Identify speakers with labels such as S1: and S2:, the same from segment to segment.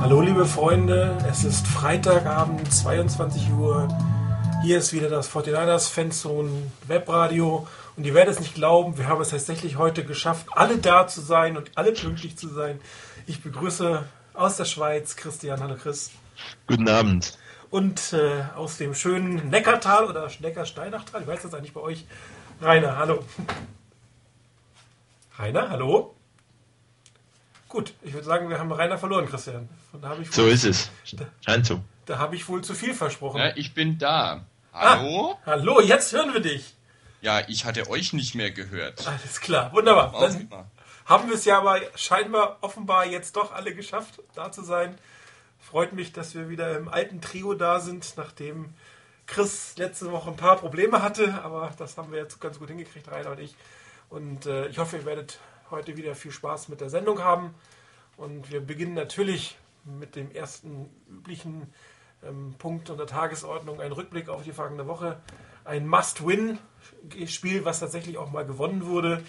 S1: Hallo liebe Freunde, es ist Freitagabend, 22 Uhr. Hier ist wieder das 49ers Fanzone Webradio und ihr werdet es nicht glauben, wir haben es tatsächlich heute geschafft, alle da zu sein und alle pünktlich zu sein. Ich begrüße aus der Schweiz Christian. Hallo Chris.
S2: Guten Abend.
S1: Und äh, aus dem schönen Neckartal oder Neckarsteinachtal, ich weiß das eigentlich bei euch, Rainer. Hallo. Rainer, hallo. Gut, ich würde sagen, wir haben Rainer verloren, Christian.
S2: so ist es. Scheint so.
S1: Da habe ich wohl zu viel versprochen.
S3: Ja, ich bin da. Hallo?
S1: Ah, hallo, jetzt hören wir dich.
S3: Ja, ich hatte euch nicht mehr gehört.
S1: Alles klar, wunderbar. Dann haben wir es ja aber scheinbar offenbar jetzt doch alle geschafft, da zu sein. Freut mich, dass wir wieder im alten Trio da sind, nachdem Chris letzte Woche ein paar Probleme hatte, aber das haben wir jetzt ganz gut hingekriegt, Rainer und ich. Und äh, ich hoffe, ihr werdet heute wieder viel Spaß mit der Sendung haben. Und wir beginnen natürlich mit dem ersten üblichen ähm, Punkt unter Tagesordnung, ein Rückblick auf die vergangene Woche. Ein Must-Win-Spiel, was tatsächlich auch mal gewonnen wurde.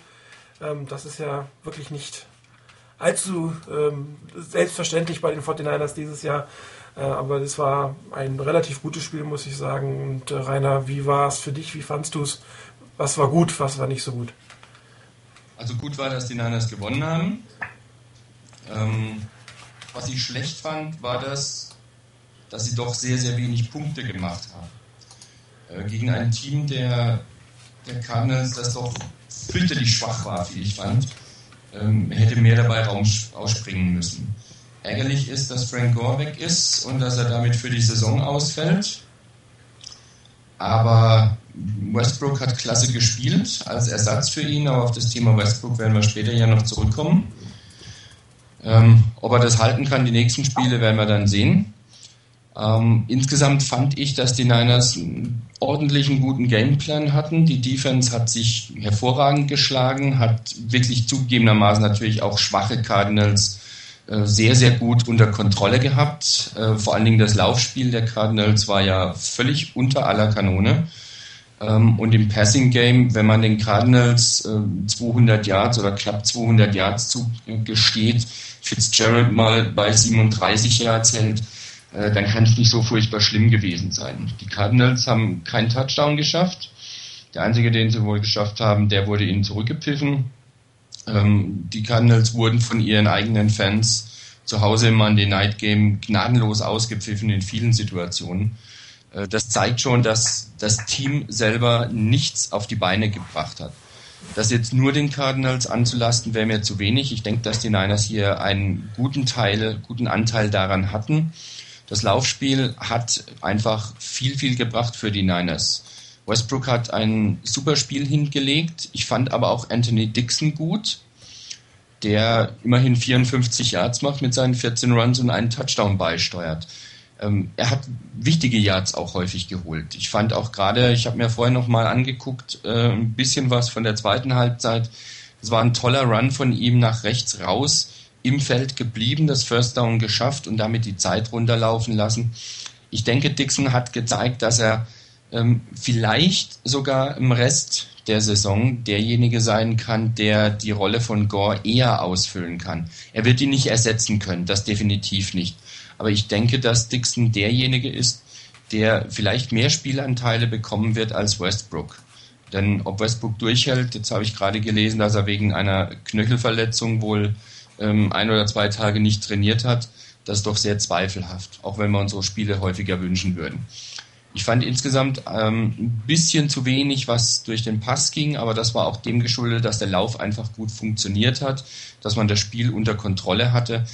S1: Ähm, das ist ja wirklich nicht allzu ähm, selbstverständlich bei den 49ers dieses Jahr. Äh, aber es war ein relativ gutes Spiel, muss ich sagen. Und äh, Rainer, wie war es für dich? Wie fandst du es? Was war gut, was war nicht so gut?
S3: Also gut war, dass die Niners gewonnen haben. Ähm, was ich schlecht fand, war das, dass sie doch sehr, sehr wenig Punkte gemacht haben. Äh, gegen ein Team der, der Cardinals, das doch fürchterlich schwach war, wie ich fand, ähm, hätte mehr dabei rausspringen müssen. Ärgerlich ist, dass Frank Gore weg ist und dass er damit für die Saison ausfällt. Aber Westbrook hat klasse gespielt als Ersatz für ihn, aber auf das Thema Westbrook werden wir später ja noch zurückkommen. Ähm, ob er das halten kann, die nächsten Spiele werden wir dann sehen. Ähm, insgesamt fand ich, dass die Niners einen ordentlichen, guten Gameplan hatten. Die Defense hat sich hervorragend geschlagen, hat wirklich zugegebenermaßen natürlich auch schwache Cardinals äh, sehr, sehr gut unter Kontrolle gehabt. Äh, vor allen Dingen das Laufspiel der Cardinals war ja völlig unter aller Kanone. Ähm, und im Passing Game, wenn man den Cardinals 200 äh, Yards oder knapp 200 Yards zugesteht, Fitzgerald mal bei 37 Yards hält, dann kann es nicht so furchtbar schlimm gewesen sein. Die Cardinals haben keinen Touchdown geschafft. Der einzige, den sie wohl geschafft haben, der wurde ihnen zurückgepfiffen. Ähm, die Cardinals wurden von ihren eigenen Fans zu Hause im Monday Night Game gnadenlos ausgepfiffen in vielen Situationen. Äh, das zeigt schon, dass das Team selber nichts auf die Beine gebracht hat. Das jetzt nur den Cardinals anzulasten, wäre mir zu wenig. Ich denke, dass die Niners hier einen guten Teil, guten Anteil daran hatten. Das Laufspiel hat einfach viel, viel gebracht für die Niners. Westbrook hat ein super Spiel hingelegt. Ich fand aber auch Anthony Dixon gut, der immerhin 54 Yards macht mit seinen 14 Runs und einen Touchdown beisteuert. Ähm, er hat wichtige Yards auch häufig geholt. Ich fand auch gerade, ich habe mir vorher noch mal angeguckt, äh, ein bisschen was von der zweiten Halbzeit. Es war ein toller Run von ihm nach rechts raus, im Feld geblieben, das First Down geschafft und damit die Zeit runterlaufen lassen. Ich denke, Dixon hat gezeigt, dass er ähm, vielleicht sogar im Rest der Saison derjenige sein kann, der die Rolle von Gore eher ausfüllen kann. Er wird ihn nicht ersetzen können, das definitiv nicht. Aber ich denke, dass Dixon derjenige ist, der vielleicht mehr Spielanteile bekommen wird als Westbrook. Denn ob Westbrook durchhält, jetzt habe ich gerade gelesen, dass er wegen einer Knöchelverletzung wohl ähm, ein oder zwei Tage nicht trainiert hat, das ist doch sehr zweifelhaft, auch wenn wir unsere Spiele häufiger wünschen würden. Ich fand insgesamt ähm, ein bisschen zu wenig, was durch den Pass ging, aber das war auch dem geschuldet, dass der Lauf einfach gut funktioniert hat, dass man das Spiel unter Kontrolle hatte.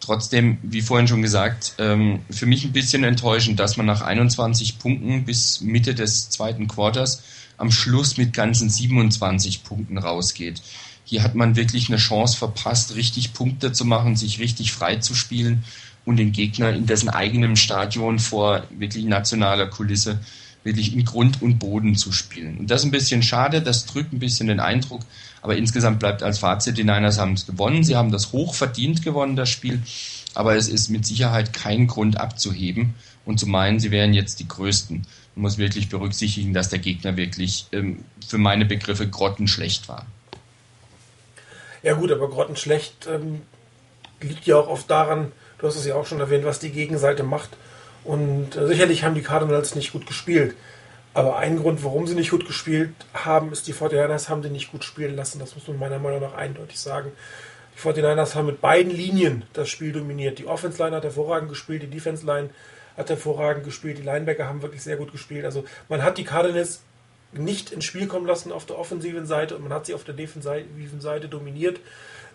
S3: Trotzdem, wie vorhin schon gesagt, ähm, für mich ein bisschen enttäuschend, dass man nach 21 Punkten bis Mitte des zweiten Quarters am Schluss mit ganzen 27 Punkten rausgeht. Hier hat man wirklich eine Chance verpasst, richtig Punkte zu machen, sich richtig frei zu spielen und den Gegner in dessen eigenem Stadion vor wirklich nationaler Kulisse wirklich in Grund und Boden zu spielen. Und das ist ein bisschen schade, das drückt ein bisschen den Eindruck, aber insgesamt bleibt als Fazit, die Niners haben es gewonnen, sie haben das hoch verdient gewonnen, das Spiel, aber es ist mit Sicherheit kein Grund abzuheben und zu meinen, sie wären jetzt die Größten. Man muss wirklich berücksichtigen, dass der Gegner wirklich ähm, für meine Begriffe grottenschlecht war.
S1: Ja gut, aber grottenschlecht ähm, liegt ja auch oft daran, Du hast es ja auch schon erwähnt, was die Gegenseite macht. Und äh, sicherlich haben die Cardinals nicht gut gespielt. Aber ein Grund, warum sie nicht gut gespielt haben, ist, die 49ers haben sie nicht gut spielen lassen. Das muss man meiner Meinung nach eindeutig sagen. Die 49ers haben mit beiden Linien das Spiel dominiert. Die Offense-Line hat hervorragend gespielt, die Defense-Line hat hervorragend gespielt, die Linebacker haben wirklich sehr gut gespielt. Also man hat die Cardinals nicht ins Spiel kommen lassen auf der offensiven Seite und man hat sie auf der defensiven Seite dominiert.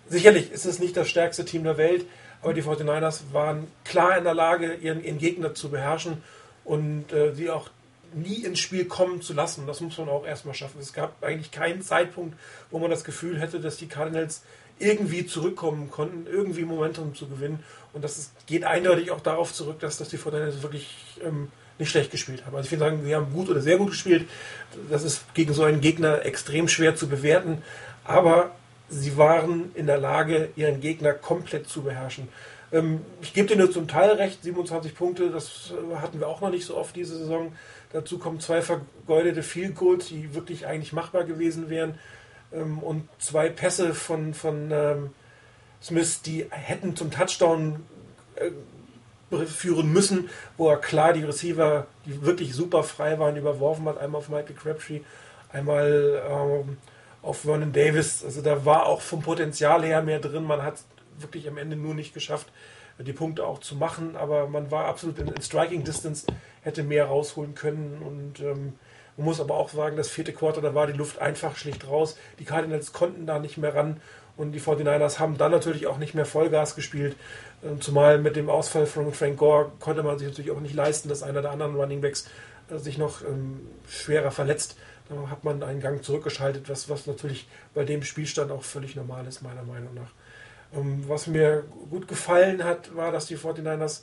S1: Sicherlich ist es nicht das stärkste Team der Welt, aber die 49ers waren klar in der Lage, ihren, ihren Gegner zu beherrschen und äh, sie auch nie ins Spiel kommen zu lassen. Das muss man auch erstmal schaffen. Es gab eigentlich keinen Zeitpunkt, wo man das Gefühl hätte, dass die Cardinals irgendwie zurückkommen konnten, irgendwie Momentum zu gewinnen. Und das ist, geht eindeutig auch darauf zurück, dass, dass die 49ers wirklich ähm, nicht schlecht gespielt haben. Also ich würde sagen, sie haben gut oder sehr gut gespielt. Das ist gegen so einen Gegner extrem schwer zu bewerten. Aber sie waren in der Lage, ihren Gegner komplett zu beherrschen. Ähm, ich gebe dir nur zum Teil recht, 27 Punkte, das hatten wir auch noch nicht so oft diese Saison. Dazu kommen zwei vergeudete Field Goals, die wirklich eigentlich machbar gewesen wären. Ähm, und zwei Pässe von, von ähm, Smith, die hätten zum Touchdown äh, führen müssen, wo er klar die Receiver, die wirklich super frei waren, überworfen hat. Einmal auf Michael Crabtree, einmal ähm, auf Vernon Davis. Also da war auch vom Potenzial her mehr drin. Man hat wirklich am Ende nur nicht geschafft, die Punkte auch zu machen, aber man war absolut in, in Striking Distance, hätte mehr rausholen können und ähm, man muss aber auch sagen, das vierte Quarter, da war die Luft einfach schlicht raus. Die Cardinals konnten da nicht mehr ran und die 49ers haben dann natürlich auch nicht mehr Vollgas gespielt. Ähm, zumal mit dem Ausfall von Frank Gore konnte man sich natürlich auch nicht leisten, dass einer der anderen Running Backs äh, sich noch ähm, schwerer verletzt. Da hat man einen Gang zurückgeschaltet, was, was natürlich bei dem Spielstand auch völlig normal ist, meiner Meinung nach. Ähm, was mir gut gefallen hat, war, dass die 49ers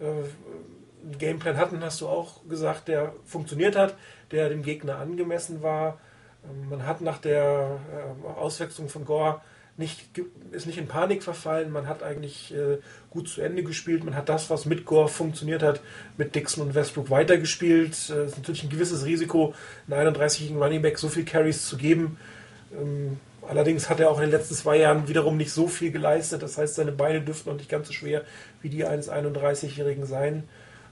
S1: äh, einen Gameplan hatten, hast du auch gesagt, der funktioniert hat, der dem Gegner angemessen war. Ähm, man hat nach der äh, Auswechslung von Gore nicht, ist nicht in Panik verfallen, man hat eigentlich äh, gut zu Ende gespielt, man hat das, was mit Gore funktioniert hat, mit Dixon und Westbrook weitergespielt. Es äh, ist natürlich ein gewisses Risiko, einen 31-jährigen Running Back so viel Carries zu geben. Ähm, allerdings hat er auch in den letzten zwei Jahren wiederum nicht so viel geleistet, das heißt, seine Beine dürften noch nicht ganz so schwer wie die eines 31-Jährigen sein.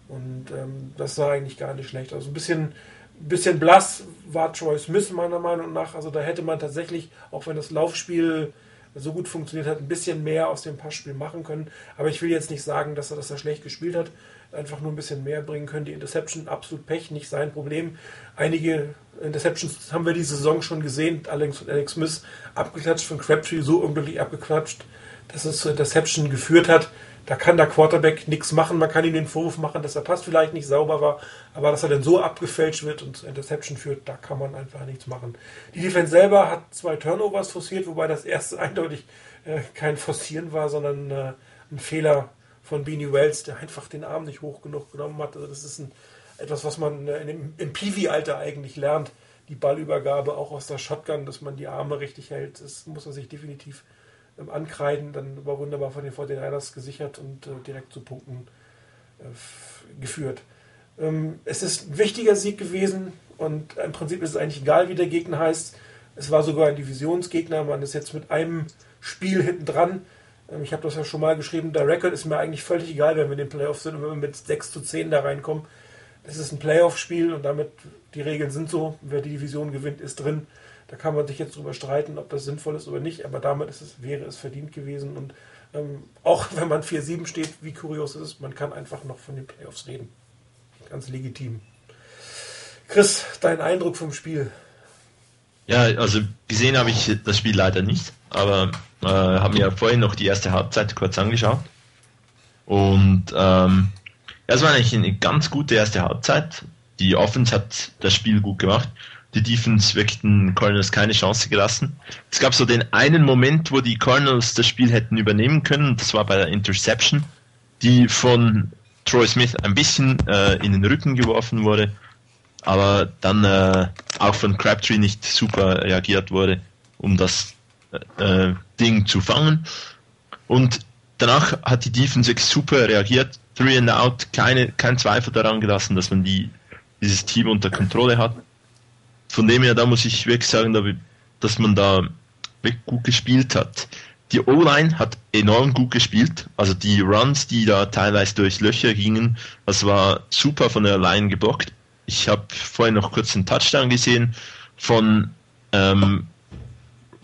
S1: Und ähm, das war eigentlich gar nicht schlecht. Also ein bisschen bisschen blass war Troy Smith meiner Meinung nach. Also da hätte man tatsächlich, auch wenn das Laufspiel so gut funktioniert hat, ein bisschen mehr aus dem Passspiel machen können. Aber ich will jetzt nicht sagen, dass er das da schlecht gespielt hat. Einfach nur ein bisschen mehr bringen können. Die Interception, absolut Pech, nicht sein Problem. Einige Interceptions haben wir diese Saison schon gesehen. Alex, Alex Smith abgeklatscht von Crabtree, so unglücklich abgeklatscht, dass es zur Interception geführt hat. Da kann der Quarterback nichts machen. Man kann ihm den Vorwurf machen, dass er Pass vielleicht nicht sauber war, aber dass er dann so abgefälscht wird und zur Interception führt, da kann man einfach nichts machen. Die Defense selber hat zwei Turnovers forciert, wobei das erste eindeutig äh, kein Forcieren war, sondern äh, ein Fehler von Beanie Wells, der einfach den Arm nicht hoch genug genommen hat. Also das ist ein, etwas, was man äh, im, im Piwi-Alter eigentlich lernt. Die Ballübergabe auch aus der Shotgun, dass man die Arme richtig hält, das muss man sich definitiv ähm, ankreiden. Dann war wunderbar von den 49ers gesichert und äh, direkt zu Punkten äh, geführt. Ähm, es ist ein wichtiger Sieg gewesen und im Prinzip ist es eigentlich egal, wie der Gegner heißt. Es war sogar ein Divisionsgegner. Man ist jetzt mit einem Spiel hinten dran. Ähm, ich habe das ja schon mal geschrieben. Der Rekord ist mir eigentlich völlig egal, wenn wir in den Playoffs sind und wenn wir mit 6 zu 10 da reinkommen. Es ist ein Playoff-Spiel und damit die Regeln sind so. Wer die Division gewinnt, ist drin. Da kann man sich jetzt drüber streiten, ob das sinnvoll ist oder nicht, aber damit es, wäre es verdient gewesen. Und ähm, auch wenn man 4-7 steht, wie kurios es ist, man kann einfach noch von den Playoffs reden. Ganz legitim. Chris, dein Eindruck vom Spiel?
S2: Ja, also gesehen habe ich das Spiel leider nicht, aber äh, habe mir vorhin noch die erste Halbzeit kurz angeschaut. Und ähm, es war eigentlich eine ganz gute erste Halbzeit. Die Offense hat das Spiel gut gemacht die Defense wirklich den Cardinals keine Chance gelassen. Es gab so den einen Moment, wo die Cardinals das Spiel hätten übernehmen können, das war bei der Interception, die von Troy Smith ein bisschen äh, in den Rücken geworfen wurde, aber dann äh, auch von Crabtree nicht super reagiert wurde, um das äh, Ding zu fangen. Und danach hat die Defense super reagiert, three and out, keine, kein Zweifel daran gelassen, dass man die, dieses Team unter Kontrolle hat von dem her, da muss ich wirklich sagen, dass man da wirklich gut gespielt hat. die O-Line hat enorm gut gespielt. Also die Runs, die da teilweise durch Löcher gingen, das war super von der Line geblockt. Ich habe vorhin noch kurz einen Touchdown gesehen von ähm,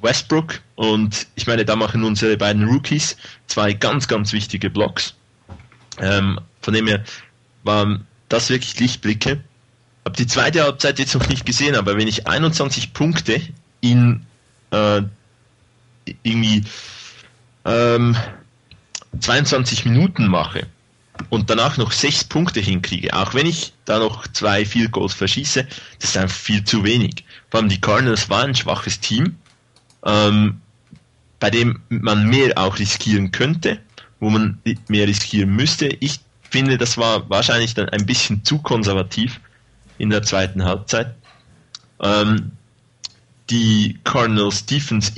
S2: Westbrook und ich meine, da machen unsere beiden Rookies zwei ganz, ganz wichtige Blocks. Ähm, von dem her waren das wirklich Lichtblicke. Habe die zweite Halbzeit jetzt noch nicht gesehen, aber wenn ich 21 Punkte in äh, irgendwie ähm, 22 Minuten mache und danach noch 6 Punkte hinkriege, auch wenn ich da noch zwei Field Goals verschieße, das ist einfach viel zu wenig. Vor allem die Cardinals waren ein schwaches Team, ähm, bei dem man mehr auch riskieren könnte, wo man mehr riskieren müsste. Ich finde, das war wahrscheinlich dann ein bisschen zu konservativ in der zweiten Halbzeit. Ähm, die Cardinals Defense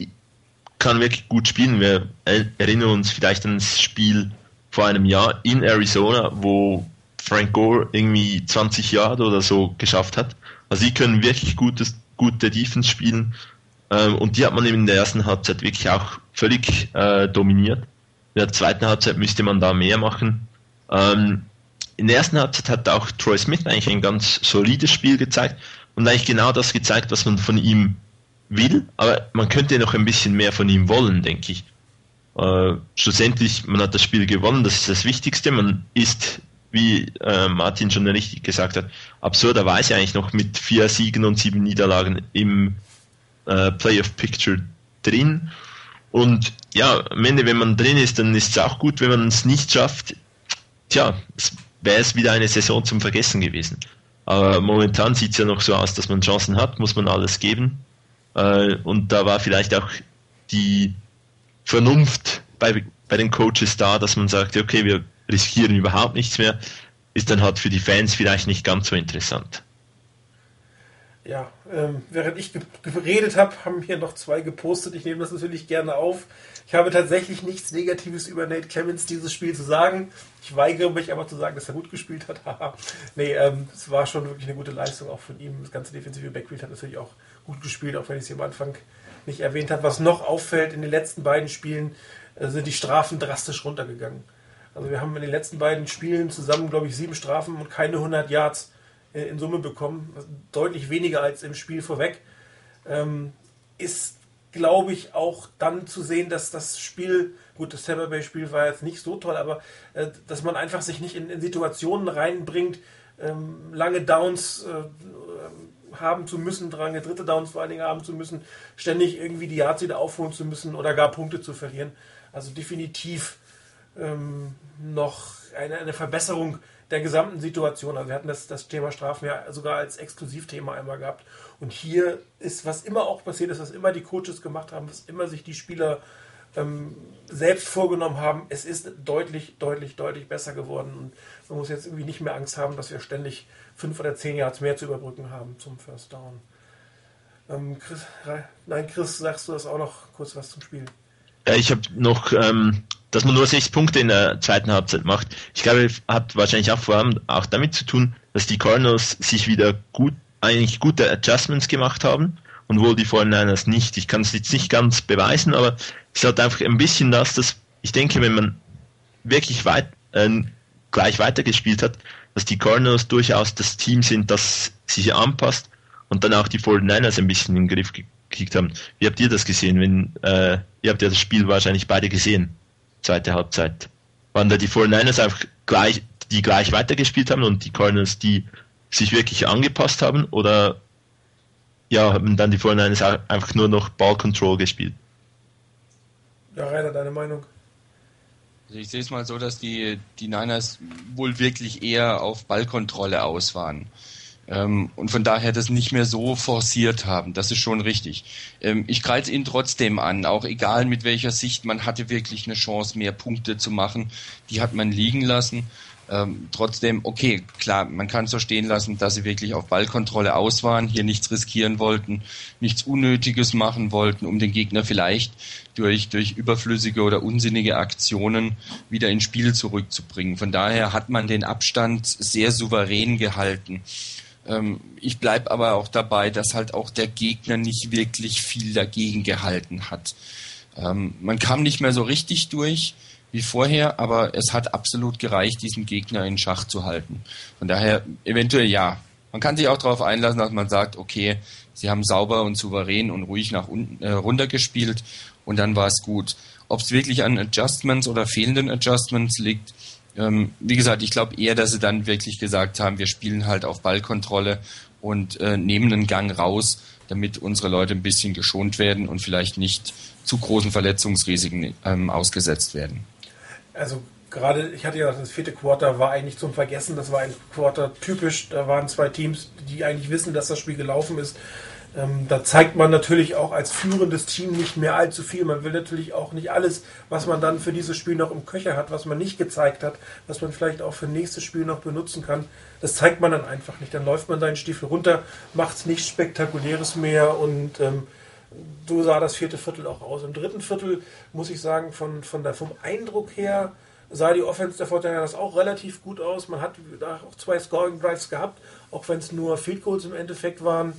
S2: kann wirklich gut spielen. Wir erinnern uns vielleicht an das Spiel vor einem Jahr in Arizona, wo Frank Gore irgendwie 20 Jahre oder so geschafft hat. Also sie können wirklich gutes, gute Defense spielen ähm, und die hat man eben in der ersten Halbzeit wirklich auch völlig äh, dominiert. In der zweiten Halbzeit müsste man da mehr machen. Ähm, in der ersten Halbzeit hat auch Troy Smith eigentlich ein ganz solides Spiel gezeigt und eigentlich genau das gezeigt, was man von ihm will, aber man könnte noch ein bisschen mehr von ihm wollen, denke ich. Äh, schlussendlich, man hat das Spiel gewonnen, das ist das Wichtigste. Man ist, wie äh, Martin schon richtig gesagt hat, absurderweise eigentlich noch mit vier Siegen und sieben Niederlagen im äh, Playoff Picture drin. Und ja, am Ende, wenn man drin ist, dann ist es auch gut, wenn man es nicht schafft. Tja, wäre es wieder eine Saison zum Vergessen gewesen. Aber momentan sieht es ja noch so aus, dass man Chancen hat, muss man alles geben. Äh, und da war vielleicht auch die Vernunft bei, bei den Coaches da, dass man sagt, okay, wir riskieren überhaupt nichts mehr, ist dann halt für die Fans vielleicht nicht ganz so interessant.
S1: Ja, ähm, während ich geredet habe, haben hier noch zwei gepostet. Ich nehme das natürlich gerne auf. Ich habe tatsächlich nichts Negatives über Nate Clemens dieses Spiel zu sagen. Ich weigere mich aber zu sagen, dass er gut gespielt hat. nee, ähm, es war schon wirklich eine gute Leistung auch von ihm. Das ganze defensive Backfield hat natürlich auch gut gespielt, auch wenn ich es hier am Anfang nicht erwähnt habe. Was noch auffällt, in den letzten beiden Spielen äh, sind die Strafen drastisch runtergegangen. Also wir haben in den letzten beiden Spielen zusammen, glaube ich, sieben Strafen und keine 100 Yards in Summe bekommen. Deutlich weniger als im Spiel vorweg. Ähm, ist, glaube ich, auch dann zu sehen, dass das Spiel, gut, das Tampa Bay Spiel war jetzt nicht so toll, aber äh, dass man einfach sich nicht in, in Situationen reinbringt, ähm, lange Downs äh, haben zu müssen, dran dritte Downs vor allen Dingen haben zu müssen, ständig irgendwie die Yards wieder aufholen zu müssen oder gar Punkte zu verlieren. Also definitiv ähm, noch eine, eine Verbesserung der gesamten Situation. Also wir hatten das, das Thema Strafen ja sogar als Exklusivthema einmal gehabt. Und hier ist, was immer auch passiert ist, was immer die Coaches gemacht haben, was immer sich die Spieler ähm, selbst vorgenommen haben, es ist deutlich, deutlich, deutlich besser geworden. Und man muss jetzt irgendwie nicht mehr Angst haben, dass wir ständig fünf oder zehn Yards mehr zu überbrücken haben zum First Down. Ähm, Chris, nein, Chris, sagst du das auch noch kurz was zum Spiel?
S2: Ja, ich habe noch, ähm, dass man nur sechs Punkte in der zweiten Halbzeit macht. Ich glaube, hat wahrscheinlich auch vor allem auch damit zu tun, dass die Cardinals sich wieder gut, eigentlich gute Adjustments gemacht haben und wohl die 49ers nicht. Ich kann es jetzt nicht ganz beweisen, aber es hat einfach ein bisschen das, dass ich denke, wenn man wirklich weit, äh, gleich weitergespielt hat, dass die Cardinals durchaus das Team sind, das sich anpasst und dann auch die 49ers ein bisschen in den Griff gekriegt haben. Wie habt ihr das gesehen? Wenn, äh, ihr habt ja das Spiel wahrscheinlich beide gesehen, zweite Halbzeit. Waren da die 49ers einfach gleich, die gleich weitergespielt haben und die Cardinals, die sich wirklich angepasst haben oder ja, haben dann die 49ers einfach nur noch Ball Control gespielt?
S1: Ja, Rainer, deine Meinung?
S3: Also ich sehe es mal so, dass die, die Niners wohl wirklich eher auf Ballkontrolle aus waren. Ähm, und von daher das nicht mehr so forciert haben. Das ist schon richtig. Ähm, ich kreise ihn trotzdem an, auch egal mit welcher Sicht. Man hatte wirklich eine Chance, mehr Punkte zu machen. Die hat man liegen lassen. Ähm, trotzdem, okay, klar, man kann so stehen lassen, dass sie wirklich auf Ballkontrolle aus waren, hier nichts riskieren wollten, nichts Unnötiges machen wollten, um den Gegner vielleicht durch, durch überflüssige oder unsinnige Aktionen wieder ins Spiel zurückzubringen. Von daher hat man den Abstand sehr souverän gehalten. Ähm, ich bleibe aber auch dabei, dass halt auch der Gegner nicht wirklich viel dagegen gehalten hat. Ähm, man kam nicht mehr so richtig durch wie vorher, aber es hat absolut gereicht, diesen Gegner in Schach zu halten. Von daher eventuell ja. Man kann sich auch darauf einlassen, dass man sagt, okay, sie haben sauber und souverän und ruhig nach unten äh, runter gespielt und dann war es gut. Ob es wirklich an Adjustments oder fehlenden Adjustments liegt, ähm, wie gesagt, ich glaube eher, dass sie dann wirklich gesagt haben, wir spielen halt auf Ballkontrolle und äh, nehmen einen Gang raus, damit unsere Leute ein bisschen geschont werden und vielleicht nicht zu großen Verletzungsrisiken ähm, ausgesetzt werden.
S1: Also gerade, ich hatte ja gesagt, das vierte Quarter war eigentlich zum Vergessen, das war ein Quarter typisch, da waren zwei Teams, die eigentlich wissen, dass das Spiel gelaufen ist. Ähm, da zeigt man natürlich auch als führendes Team nicht mehr allzu viel. Man will natürlich auch nicht alles, was man dann für dieses Spiel noch im Köcher hat, was man nicht gezeigt hat, was man vielleicht auch für nächstes Spiel noch benutzen kann. Das zeigt man dann einfach nicht. Dann läuft man seinen Stiefel runter, macht nichts Spektakuläres mehr und ähm, so sah das vierte Viertel auch aus. Im dritten Viertel muss ich sagen, von, von der, vom Eindruck her sah die Offense der Fortinanders auch relativ gut aus. Man hat da auch zwei Scoring Drives gehabt, auch wenn es nur Field Goals im Endeffekt waren.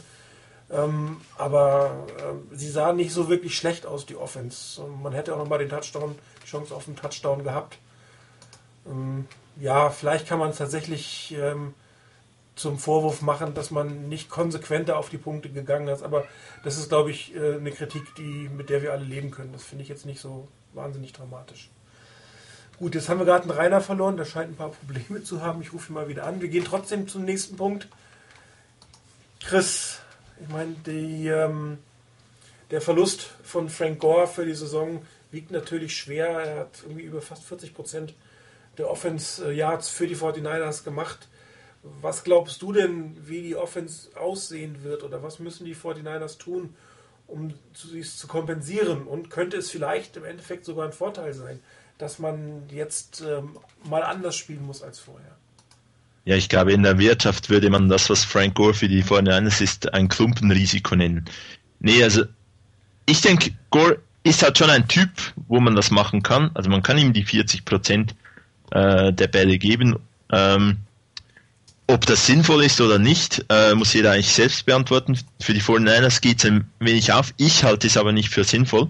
S1: Ähm, aber äh, sie sah nicht so wirklich schlecht aus, die Offense. Und man hätte auch noch mal den Touchdown, die Chance auf einen Touchdown gehabt. Ähm, ja, vielleicht kann man es tatsächlich ähm, zum Vorwurf machen, dass man nicht konsequenter auf die Punkte gegangen ist. Aber das ist, glaube ich, äh, eine Kritik, die, mit der wir alle leben können. Das finde ich jetzt nicht so wahnsinnig dramatisch. Gut, jetzt haben wir gerade einen Rainer verloren. Der scheint ein paar Probleme zu haben. Ich rufe ihn mal wieder an. Wir gehen trotzdem zum nächsten Punkt. Chris, ich meine, ähm, der Verlust von Frank Gore für die Saison wiegt natürlich schwer. Er hat irgendwie über fast 40 Prozent der Offense Yards für die 49ers gemacht. Was glaubst du denn, wie die Offense aussehen wird oder was müssen die 49ers tun, um dies zu kompensieren? Und könnte es vielleicht im Endeffekt sogar ein Vorteil sein, dass man jetzt ähm, mal anders spielen muss als vorher?
S2: Ja, ich glaube, in der Wirtschaft würde man das, was Frank Gore für die 49ers ist, ein Klumpenrisiko nennen. Nee, also ich denke, Gore ist halt schon ein Typ, wo man das machen kann. Also man kann ihm die 40 Prozent äh, der Bälle geben. Ähm, ob das sinnvoll ist oder nicht, äh, muss jeder eigentlich selbst beantworten. Für die 49ers geht es ein wenig auf. Ich halte es aber nicht für sinnvoll.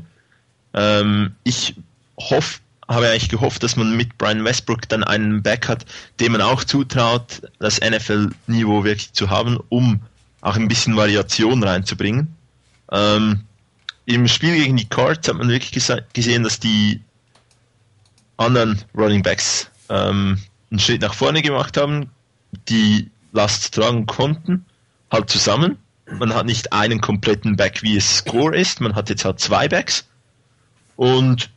S2: Ähm, ich hoffe, habe eigentlich gehofft, dass man mit Brian Westbrook dann einen Back hat, dem man auch zutraut, das NFL-Niveau wirklich zu haben, um auch ein bisschen Variation reinzubringen. Ähm, Im Spiel gegen die Cards hat man wirklich gesehen, dass die anderen Running Backs ähm, einen Schritt nach vorne gemacht haben, die Last tragen konnten, halt zusammen. Man hat nicht einen kompletten Back, wie es Score ist, man hat jetzt halt zwei Backs. Und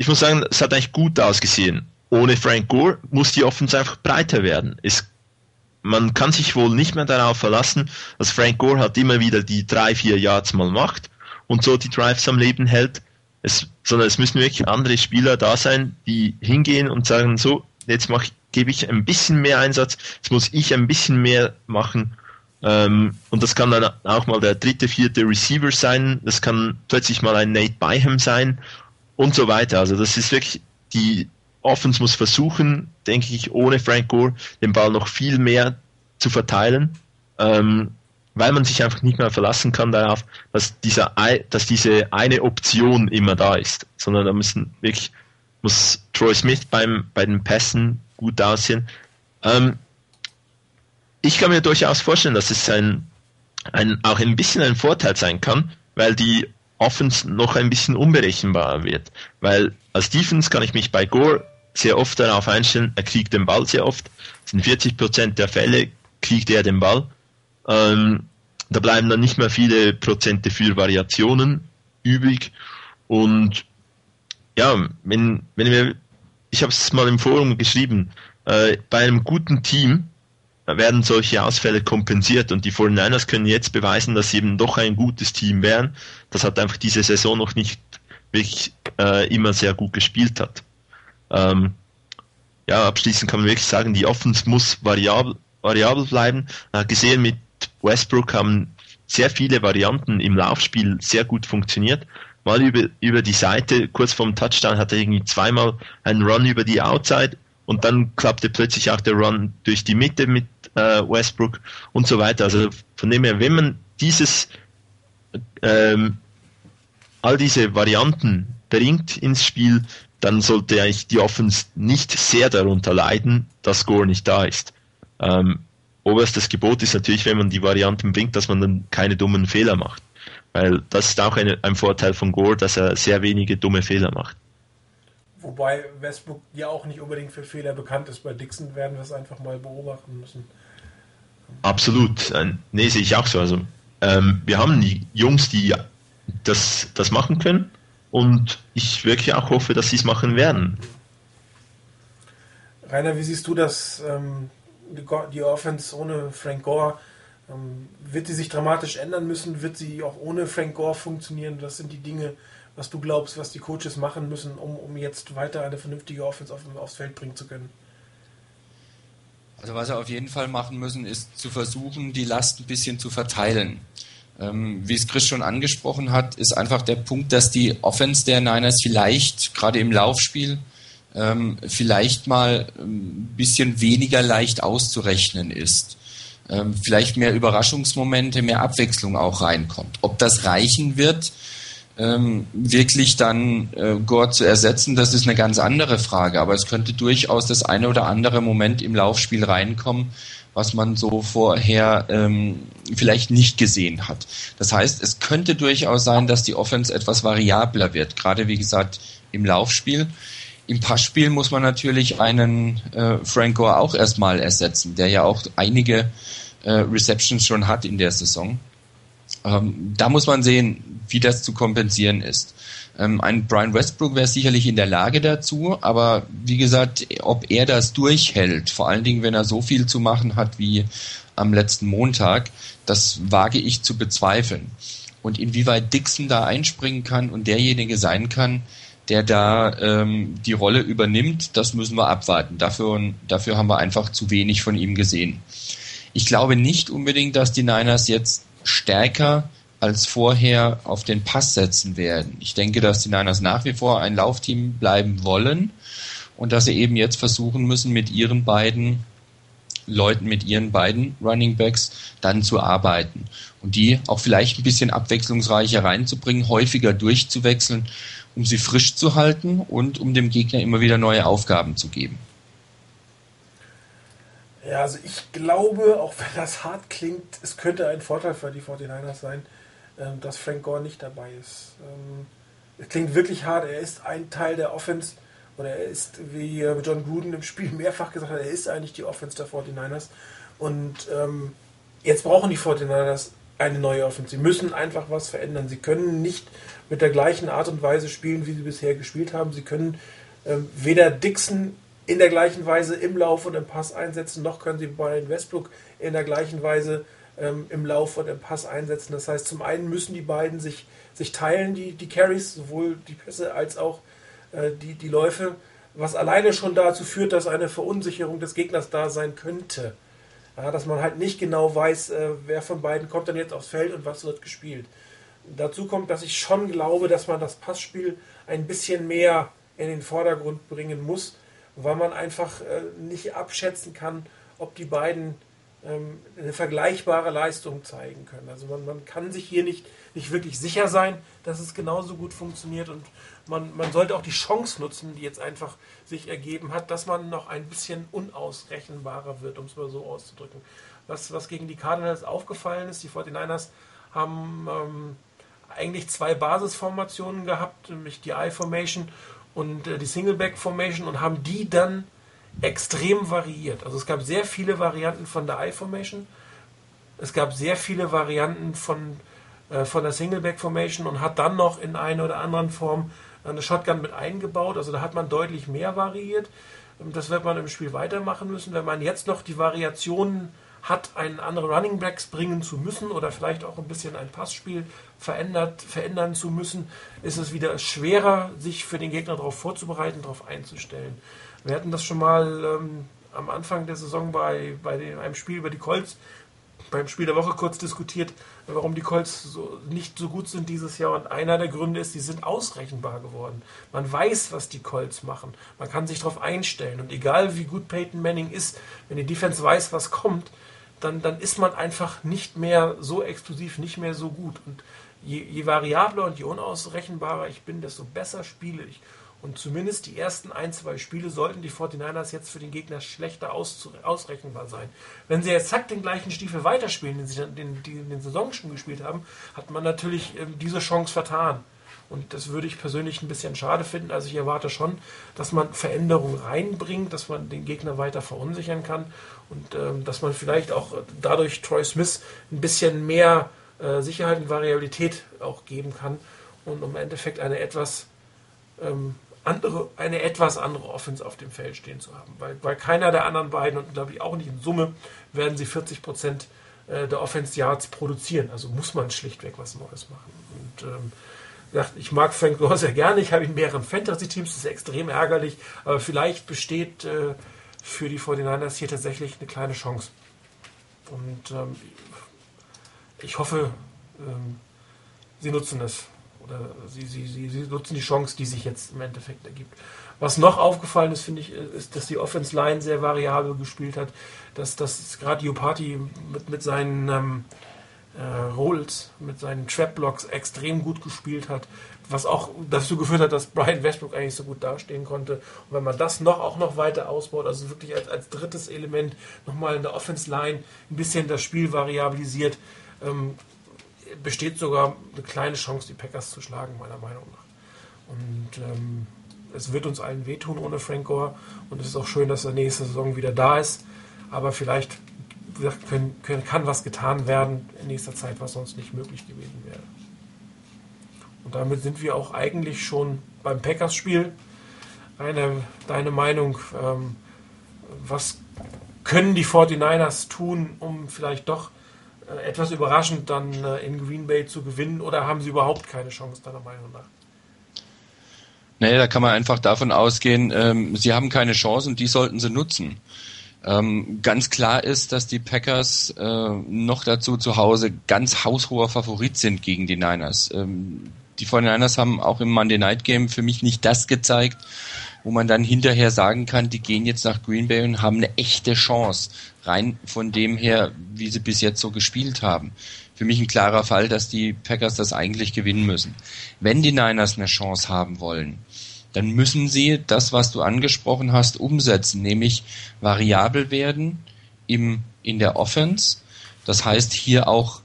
S2: ich muss sagen, es hat eigentlich gut ausgesehen. Ohne Frank Gore muss die Offense einfach breiter werden. Es, man kann sich wohl nicht mehr darauf verlassen, dass Frank Gore halt immer wieder die drei, vier Yards mal macht und so die Drives am Leben hält. Es, sondern es müssen wirklich andere Spieler da sein, die hingehen und sagen, so, jetzt mach, gebe ich ein bisschen mehr Einsatz, jetzt muss ich ein bisschen mehr machen. Ähm, und das kann dann auch mal der dritte, vierte Receiver sein, das kann plötzlich mal ein Nate Byham sein und so weiter. Also das ist wirklich, die Offense muss versuchen, denke ich, ohne Frank Gore den Ball noch viel mehr zu verteilen, ähm, weil man sich einfach nicht mehr verlassen kann darauf, dass, dieser, dass diese eine Option immer da ist, sondern da müssen wirklich muss Troy Smith beim, bei den Pässen gut aussehen. Ähm, ich kann mir durchaus vorstellen, dass es ein, ein, auch ein bisschen ein Vorteil sein kann, weil die Offense noch ein bisschen unberechenbarer wird. Weil als Defense kann ich mich bei Gore sehr oft darauf einstellen, er kriegt den Ball sehr oft. Sind 40% der Fälle kriegt er den Ball. Ähm, da bleiben dann nicht mehr viele Prozente für Variationen übrig. Und ja, wenn, wenn wir, ich habe es mal im Forum geschrieben, äh, bei einem guten Team werden solche Ausfälle kompensiert und die 49ers können jetzt beweisen, dass sie eben doch ein gutes Team wären. Das hat einfach diese Saison noch nicht wirklich äh, immer sehr gut gespielt hat. Ähm, ja, abschließend kann man wirklich sagen, die Offense muss variabel, variabel bleiben. Äh, gesehen mit Westbrook haben sehr viele Varianten im Laufspiel sehr gut funktioniert mal über, über die Seite, kurz vorm Touchdown hat er irgendwie zweimal einen Run über die Outside und dann klappte plötzlich auch der Run durch die Mitte mit äh, Westbrook und so weiter. Also von dem her, wenn man dieses, ähm, all diese Varianten bringt ins Spiel, dann sollte eigentlich die Offense nicht sehr darunter leiden, dass Gore nicht da ist. Ähm, oberstes Gebot ist natürlich, wenn man die Varianten bringt, dass man dann keine dummen Fehler macht. Weil das ist auch eine, ein Vorteil von Gore, dass er sehr wenige dumme Fehler macht.
S1: Wobei Westbrook ja auch nicht unbedingt für Fehler bekannt ist. Bei Dixon werden wir es einfach mal beobachten müssen.
S2: Absolut. Äh, nee, sehe ich auch so. Also, ähm, wir haben die Jungs, die das, das machen können. Und ich wirklich auch hoffe, dass sie es machen werden.
S1: Rainer, wie siehst du das? Ähm, die, die Offense ohne Frank Gore, ähm, wird sie sich dramatisch ändern müssen? Wird sie auch ohne Frank Gore funktionieren? Das sind die Dinge, was du glaubst, was die Coaches machen müssen, um, um jetzt weiter eine vernünftige Offense auf, aufs Feld bringen zu können?
S3: Also was sie auf jeden Fall machen müssen, ist zu versuchen, die Last ein bisschen zu verteilen. Ähm, wie es Chris schon angesprochen hat, ist einfach der Punkt, dass die Offense der Niners vielleicht gerade im Laufspiel ähm, vielleicht mal ein bisschen weniger leicht auszurechnen ist. Ähm, vielleicht mehr Überraschungsmomente, mehr Abwechslung auch reinkommt. Ob das reichen wird, ähm, wirklich dann äh, Gore zu ersetzen, das ist eine ganz andere Frage. Aber es könnte durchaus das eine oder andere Moment im Laufspiel reinkommen, was man so vorher ähm, vielleicht nicht gesehen hat. Das heißt, es könnte durchaus sein, dass die Offense etwas variabler wird, gerade wie gesagt im Laufspiel. Im Passspiel muss man natürlich einen äh, Frank Gore auch erstmal ersetzen, der ja auch einige äh, Receptions schon hat in der Saison. Ähm, da muss man sehen, wie das zu kompensieren ist. Ähm, ein Brian Westbrook wäre sicherlich in der Lage dazu, aber wie gesagt, ob er das durchhält, vor allen Dingen, wenn er so viel zu machen hat wie am letzten Montag, das wage ich zu bezweifeln. Und inwieweit Dixon da einspringen kann und derjenige sein kann, der da ähm, die Rolle übernimmt, das müssen wir abwarten. Dafür, dafür haben wir einfach zu wenig von ihm gesehen. Ich glaube nicht unbedingt, dass die Niners jetzt stärker als vorher auf den Pass setzen werden. Ich denke, dass die Niners nach wie vor ein Laufteam bleiben wollen und dass sie eben jetzt versuchen müssen, mit ihren beiden Leuten, mit ihren beiden Running Backs dann zu arbeiten und die auch vielleicht ein bisschen abwechslungsreicher reinzubringen, häufiger durchzuwechseln, um sie frisch zu halten und um dem Gegner immer wieder neue Aufgaben zu geben.
S1: Ja, also ich glaube, auch wenn das hart klingt, es könnte ein Vorteil für die 49ers sein, ähm, dass Frank Gore nicht dabei ist. Ähm, es klingt wirklich hart, er ist ein Teil der Offense oder er ist, wie John Gruden im Spiel mehrfach gesagt hat, er ist eigentlich die Offense der 49ers. Und ähm, jetzt brauchen die 49ers eine neue Offense. Sie müssen einfach was verändern. Sie können nicht mit der gleichen Art und Weise spielen, wie sie bisher gespielt haben. Sie können weder Dixon in der gleichen Weise im Lauf und im Pass einsetzen, noch können sie Brian Westbrook in der gleichen Weise ähm, im Lauf und im Pass einsetzen. Das heißt, zum einen müssen die beiden sich, sich teilen, die, die Carries, sowohl die Pässe als auch äh, die, die Läufe, was alleine schon dazu führt, dass eine Verunsicherung des Gegners da sein könnte. Ja, dass man halt nicht genau weiß, äh, wer von beiden kommt dann jetzt aufs Feld und was wird gespielt. Dazu kommt, dass ich schon glaube, dass man das Passspiel ein bisschen mehr in den Vordergrund bringen muss, weil man einfach äh, nicht abschätzen kann, ob die beiden ähm, eine vergleichbare Leistung zeigen können. Also man, man kann sich hier nicht, nicht wirklich sicher sein, dass es genauso gut funktioniert und man, man sollte auch die Chance nutzen, die jetzt einfach sich ergeben hat, dass man noch ein bisschen unausrechenbarer wird, um es mal so auszudrücken. Was, was gegen die Cardinals aufgefallen ist, die 49ers haben ähm, eigentlich zwei Basisformationen gehabt, nämlich die I-Formation und äh, die Singleback-Formation und haben die dann extrem variiert. Also es gab sehr viele Varianten von der I-Formation. Es gab sehr viele Varianten von, äh, von der Singleback-Formation und hat dann noch in einer oder anderen Form eine Shotgun mit eingebaut. Also da hat man deutlich mehr variiert. Das wird man im Spiel weitermachen müssen. Wenn man jetzt noch die Variationen hat, einen anderen Running Backs bringen zu müssen oder vielleicht auch ein bisschen ein Passspiel verändert, verändern zu müssen, ist es wieder schwerer, sich für den Gegner darauf vorzubereiten, darauf einzustellen. Wir hatten das schon mal ähm, am Anfang der Saison bei, bei dem, einem Spiel über die Colts, beim Spiel der Woche kurz diskutiert, warum die Colts so, nicht so gut sind dieses Jahr. Und einer der Gründe ist, die sind ausrechenbar geworden. Man weiß, was die Colts machen. Man kann sich darauf einstellen. Und egal wie gut Peyton Manning ist, wenn die Defense weiß, was kommt, dann, dann ist man einfach nicht mehr so explosiv, nicht mehr so gut. Und je, je variabler und je unausrechenbarer ich bin, desto besser spiele ich. Und zumindest die ersten ein, zwei Spiele sollten die 49ers jetzt für den Gegner schlechter ausrechenbar sein. Wenn sie jetzt zack den gleichen Stiefel weiterspielen, den sie den, den, den Saison schon gespielt haben, hat man natürlich ähm, diese Chance vertan. Und das würde ich persönlich ein bisschen schade finden. Also ich erwarte schon, dass man Veränderungen reinbringt, dass man den Gegner weiter verunsichern kann und ähm, dass man vielleicht auch dadurch Troy Smith ein bisschen mehr äh, Sicherheit und Variabilität auch geben kann und im Endeffekt eine etwas ähm, andere, eine etwas andere Offense auf dem Feld stehen zu haben. Weil, weil keiner der anderen beiden und glaube ich auch nicht in Summe werden sie 40 Prozent äh, der Offense Yards produzieren. Also muss man schlichtweg was Neues machen. Und ähm, ich mag Frank Gore sehr gerne. Ich habe ihn in mehreren Fantasy-Teams. Das ist extrem ärgerlich. Aber vielleicht besteht äh, für die 49ers hier tatsächlich eine kleine Chance. Und ähm, ich hoffe, ähm, sie nutzen es. Oder sie, sie, sie, sie nutzen die Chance, die sich jetzt im Endeffekt ergibt. Was noch aufgefallen ist, finde ich, ist, dass die Offense Line sehr variabel gespielt hat. Dass, dass gerade Jopati mit, mit seinen ähm, äh, Rolls, mit seinen Trap-Blocks extrem gut gespielt hat. Was auch dazu geführt hat, dass Brian Westbrook eigentlich so gut dastehen konnte. Und wenn man das noch auch noch weiter ausbaut, also wirklich als, als drittes Element nochmal in der Offense Line ein bisschen das Spiel variabilisiert, ähm, besteht sogar eine kleine Chance, die Packers zu schlagen, meiner Meinung nach. Und ähm, es wird uns allen wehtun ohne Frank Gore. Und es ist auch schön, dass er nächste Saison wieder da ist. Aber vielleicht können, können, kann was getan werden in nächster Zeit, was sonst nicht möglich gewesen wäre. Und damit sind wir auch eigentlich schon beim Packers-Spiel. Eine, deine Meinung, ähm, was können die 49ers tun, um vielleicht doch äh, etwas überraschend dann äh, in Green Bay zu gewinnen oder haben sie überhaupt keine Chance, deiner Meinung nach?
S3: Nee, da kann man einfach davon ausgehen, ähm, sie haben keine Chance und die sollten sie nutzen. Ähm, ganz klar ist, dass die Packers äh, noch dazu zu Hause ganz haushoher Favorit sind gegen die Niners. Ähm, die 49ers haben auch im Monday Night Game für mich nicht das gezeigt, wo man dann hinterher sagen kann, die gehen jetzt nach Green Bay und haben eine echte Chance, rein von dem her, wie sie bis jetzt so gespielt haben. Für mich ein klarer Fall, dass die Packers das eigentlich gewinnen müssen. Wenn die Niners eine Chance haben wollen, dann müssen sie das, was du angesprochen hast, umsetzen, nämlich variabel werden im, in der Offense. Das heißt, hier auch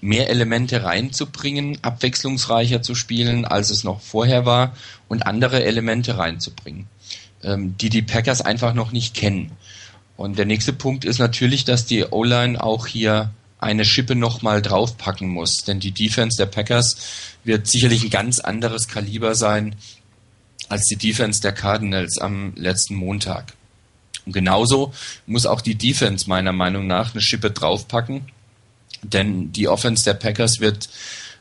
S3: mehr Elemente reinzubringen, abwechslungsreicher zu spielen, als es noch vorher war und andere Elemente reinzubringen, ähm, die die Packers einfach noch nicht kennen. Und der nächste Punkt ist natürlich, dass die O-Line auch hier eine Schippe nochmal draufpacken muss, denn die Defense der Packers wird sicherlich ein ganz anderes Kaliber sein als die Defense der Cardinals am letzten Montag. Und genauso muss auch die Defense meiner Meinung nach eine Schippe draufpacken, denn die Offense der Packers wird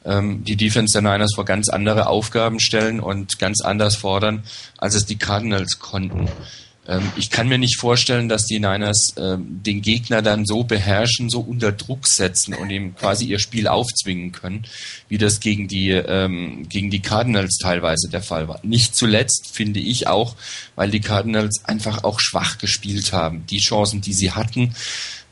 S3: ähm, die Defense der Niners vor ganz andere Aufgaben stellen und ganz anders fordern, als es die Cardinals konnten. Ähm, ich kann mir nicht vorstellen, dass die Niners ähm, den Gegner dann so beherrschen, so unter Druck setzen und ihm quasi ihr Spiel aufzwingen können, wie das gegen die, ähm, gegen die Cardinals teilweise der Fall war. Nicht zuletzt finde ich auch, weil die Cardinals einfach auch schwach gespielt haben. Die Chancen, die sie hatten,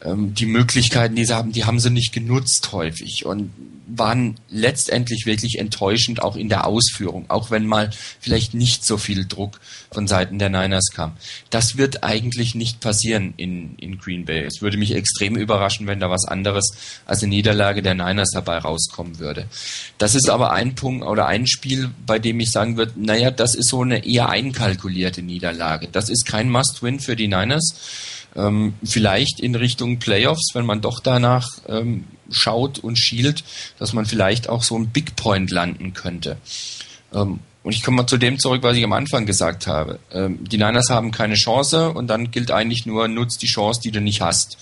S3: die Möglichkeiten, die sie haben, die haben sie nicht genutzt häufig und waren letztendlich wirklich enttäuschend auch in der Ausführung, auch wenn mal vielleicht nicht so viel Druck von Seiten der Niners kam. Das wird eigentlich nicht passieren in, in Green Bay. Es würde mich extrem überraschen, wenn da was anderes als eine Niederlage der Niners dabei rauskommen würde. Das ist aber ein Punkt oder ein Spiel, bei dem ich sagen würde, naja, das ist so eine eher einkalkulierte Niederlage. Das ist kein Must-Win für die Niners ähm, vielleicht in Richtung Playoffs, wenn man doch danach ähm, schaut und schielt, dass man vielleicht auch so ein Big Point landen könnte. Ähm, und ich komme mal zu dem zurück, was ich am Anfang gesagt habe. Ähm, die Niners haben keine Chance und dann gilt eigentlich nur, nutzt die Chance, die du nicht hast.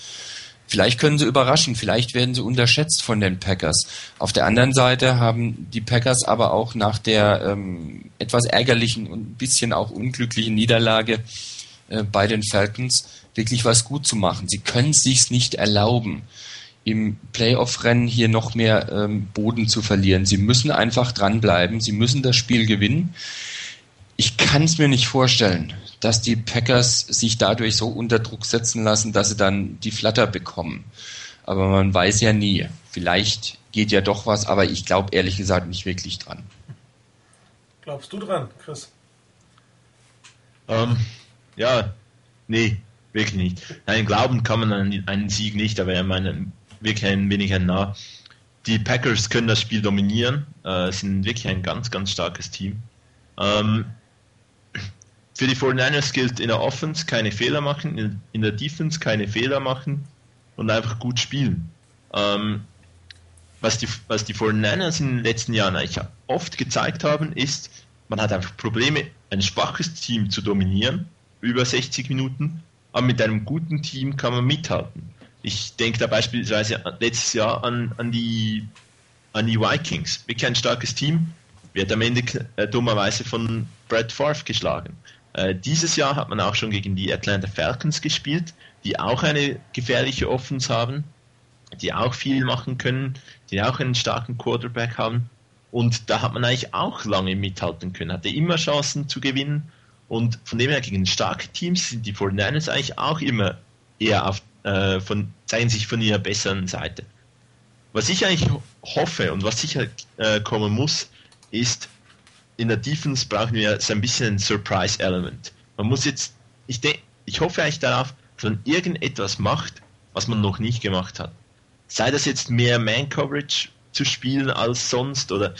S3: Vielleicht können sie überraschen, vielleicht werden sie unterschätzt von den Packers. Auf der anderen Seite haben die Packers aber auch nach der ähm, etwas ärgerlichen und ein bisschen auch unglücklichen Niederlage äh, bei den Falcons wirklich was gut zu machen. Sie können es sich nicht erlauben, im Playoff-Rennen hier noch mehr ähm, Boden zu verlieren. Sie müssen einfach dranbleiben. Sie müssen das Spiel gewinnen. Ich kann es mir nicht vorstellen, dass die Packers sich dadurch so unter Druck setzen lassen, dass sie dann die Flatter bekommen. Aber man weiß ja nie. vielleicht geht ja doch was, aber ich glaube ehrlich gesagt nicht wirklich dran.
S1: Glaubst du dran, Chris?
S2: Ähm, ja, nee, wirklich nicht. Nein, glauben kann man an einen Sieg nicht, aber ich meine, wirklich ein wenig nah. Die Packers können das Spiel dominieren, äh, sind wirklich ein ganz, ganz starkes Team. Ähm, für die 49ers gilt in der Offense keine Fehler machen, in, in der Defense keine Fehler machen und einfach gut spielen. Ähm, was die, was die 49ers in den letzten Jahren eigentlich oft gezeigt haben, ist, man hat einfach Probleme, ein schwaches Team zu dominieren, über 60 Minuten, aber mit einem guten Team kann man mithalten. Ich denke da beispielsweise letztes Jahr an, an, die, an die Vikings. Wirklich ein starkes Team, wird am Ende äh, dummerweise von Brad Favre geschlagen. Äh, dieses Jahr hat man auch schon gegen die Atlanta Falcons gespielt, die auch eine gefährliche Offense haben, die auch viel machen können, die auch einen starken Quarterback haben. Und da hat man eigentlich auch lange mithalten können, hatte immer Chancen zu gewinnen. Und von dem her gegen starke Teams sind die 49ers eigentlich auch immer eher auf, äh, von, zeigen sich von ihrer besseren Seite. Was ich eigentlich hoffe und was sicher äh, kommen muss, ist, in der Defense brauchen wir so ein bisschen ein Surprise-Element. Man muss jetzt, ich, denk, ich hoffe eigentlich darauf, dass man irgendetwas macht, was man noch nicht gemacht hat. Sei das jetzt mehr Man-Coverage zu spielen als sonst oder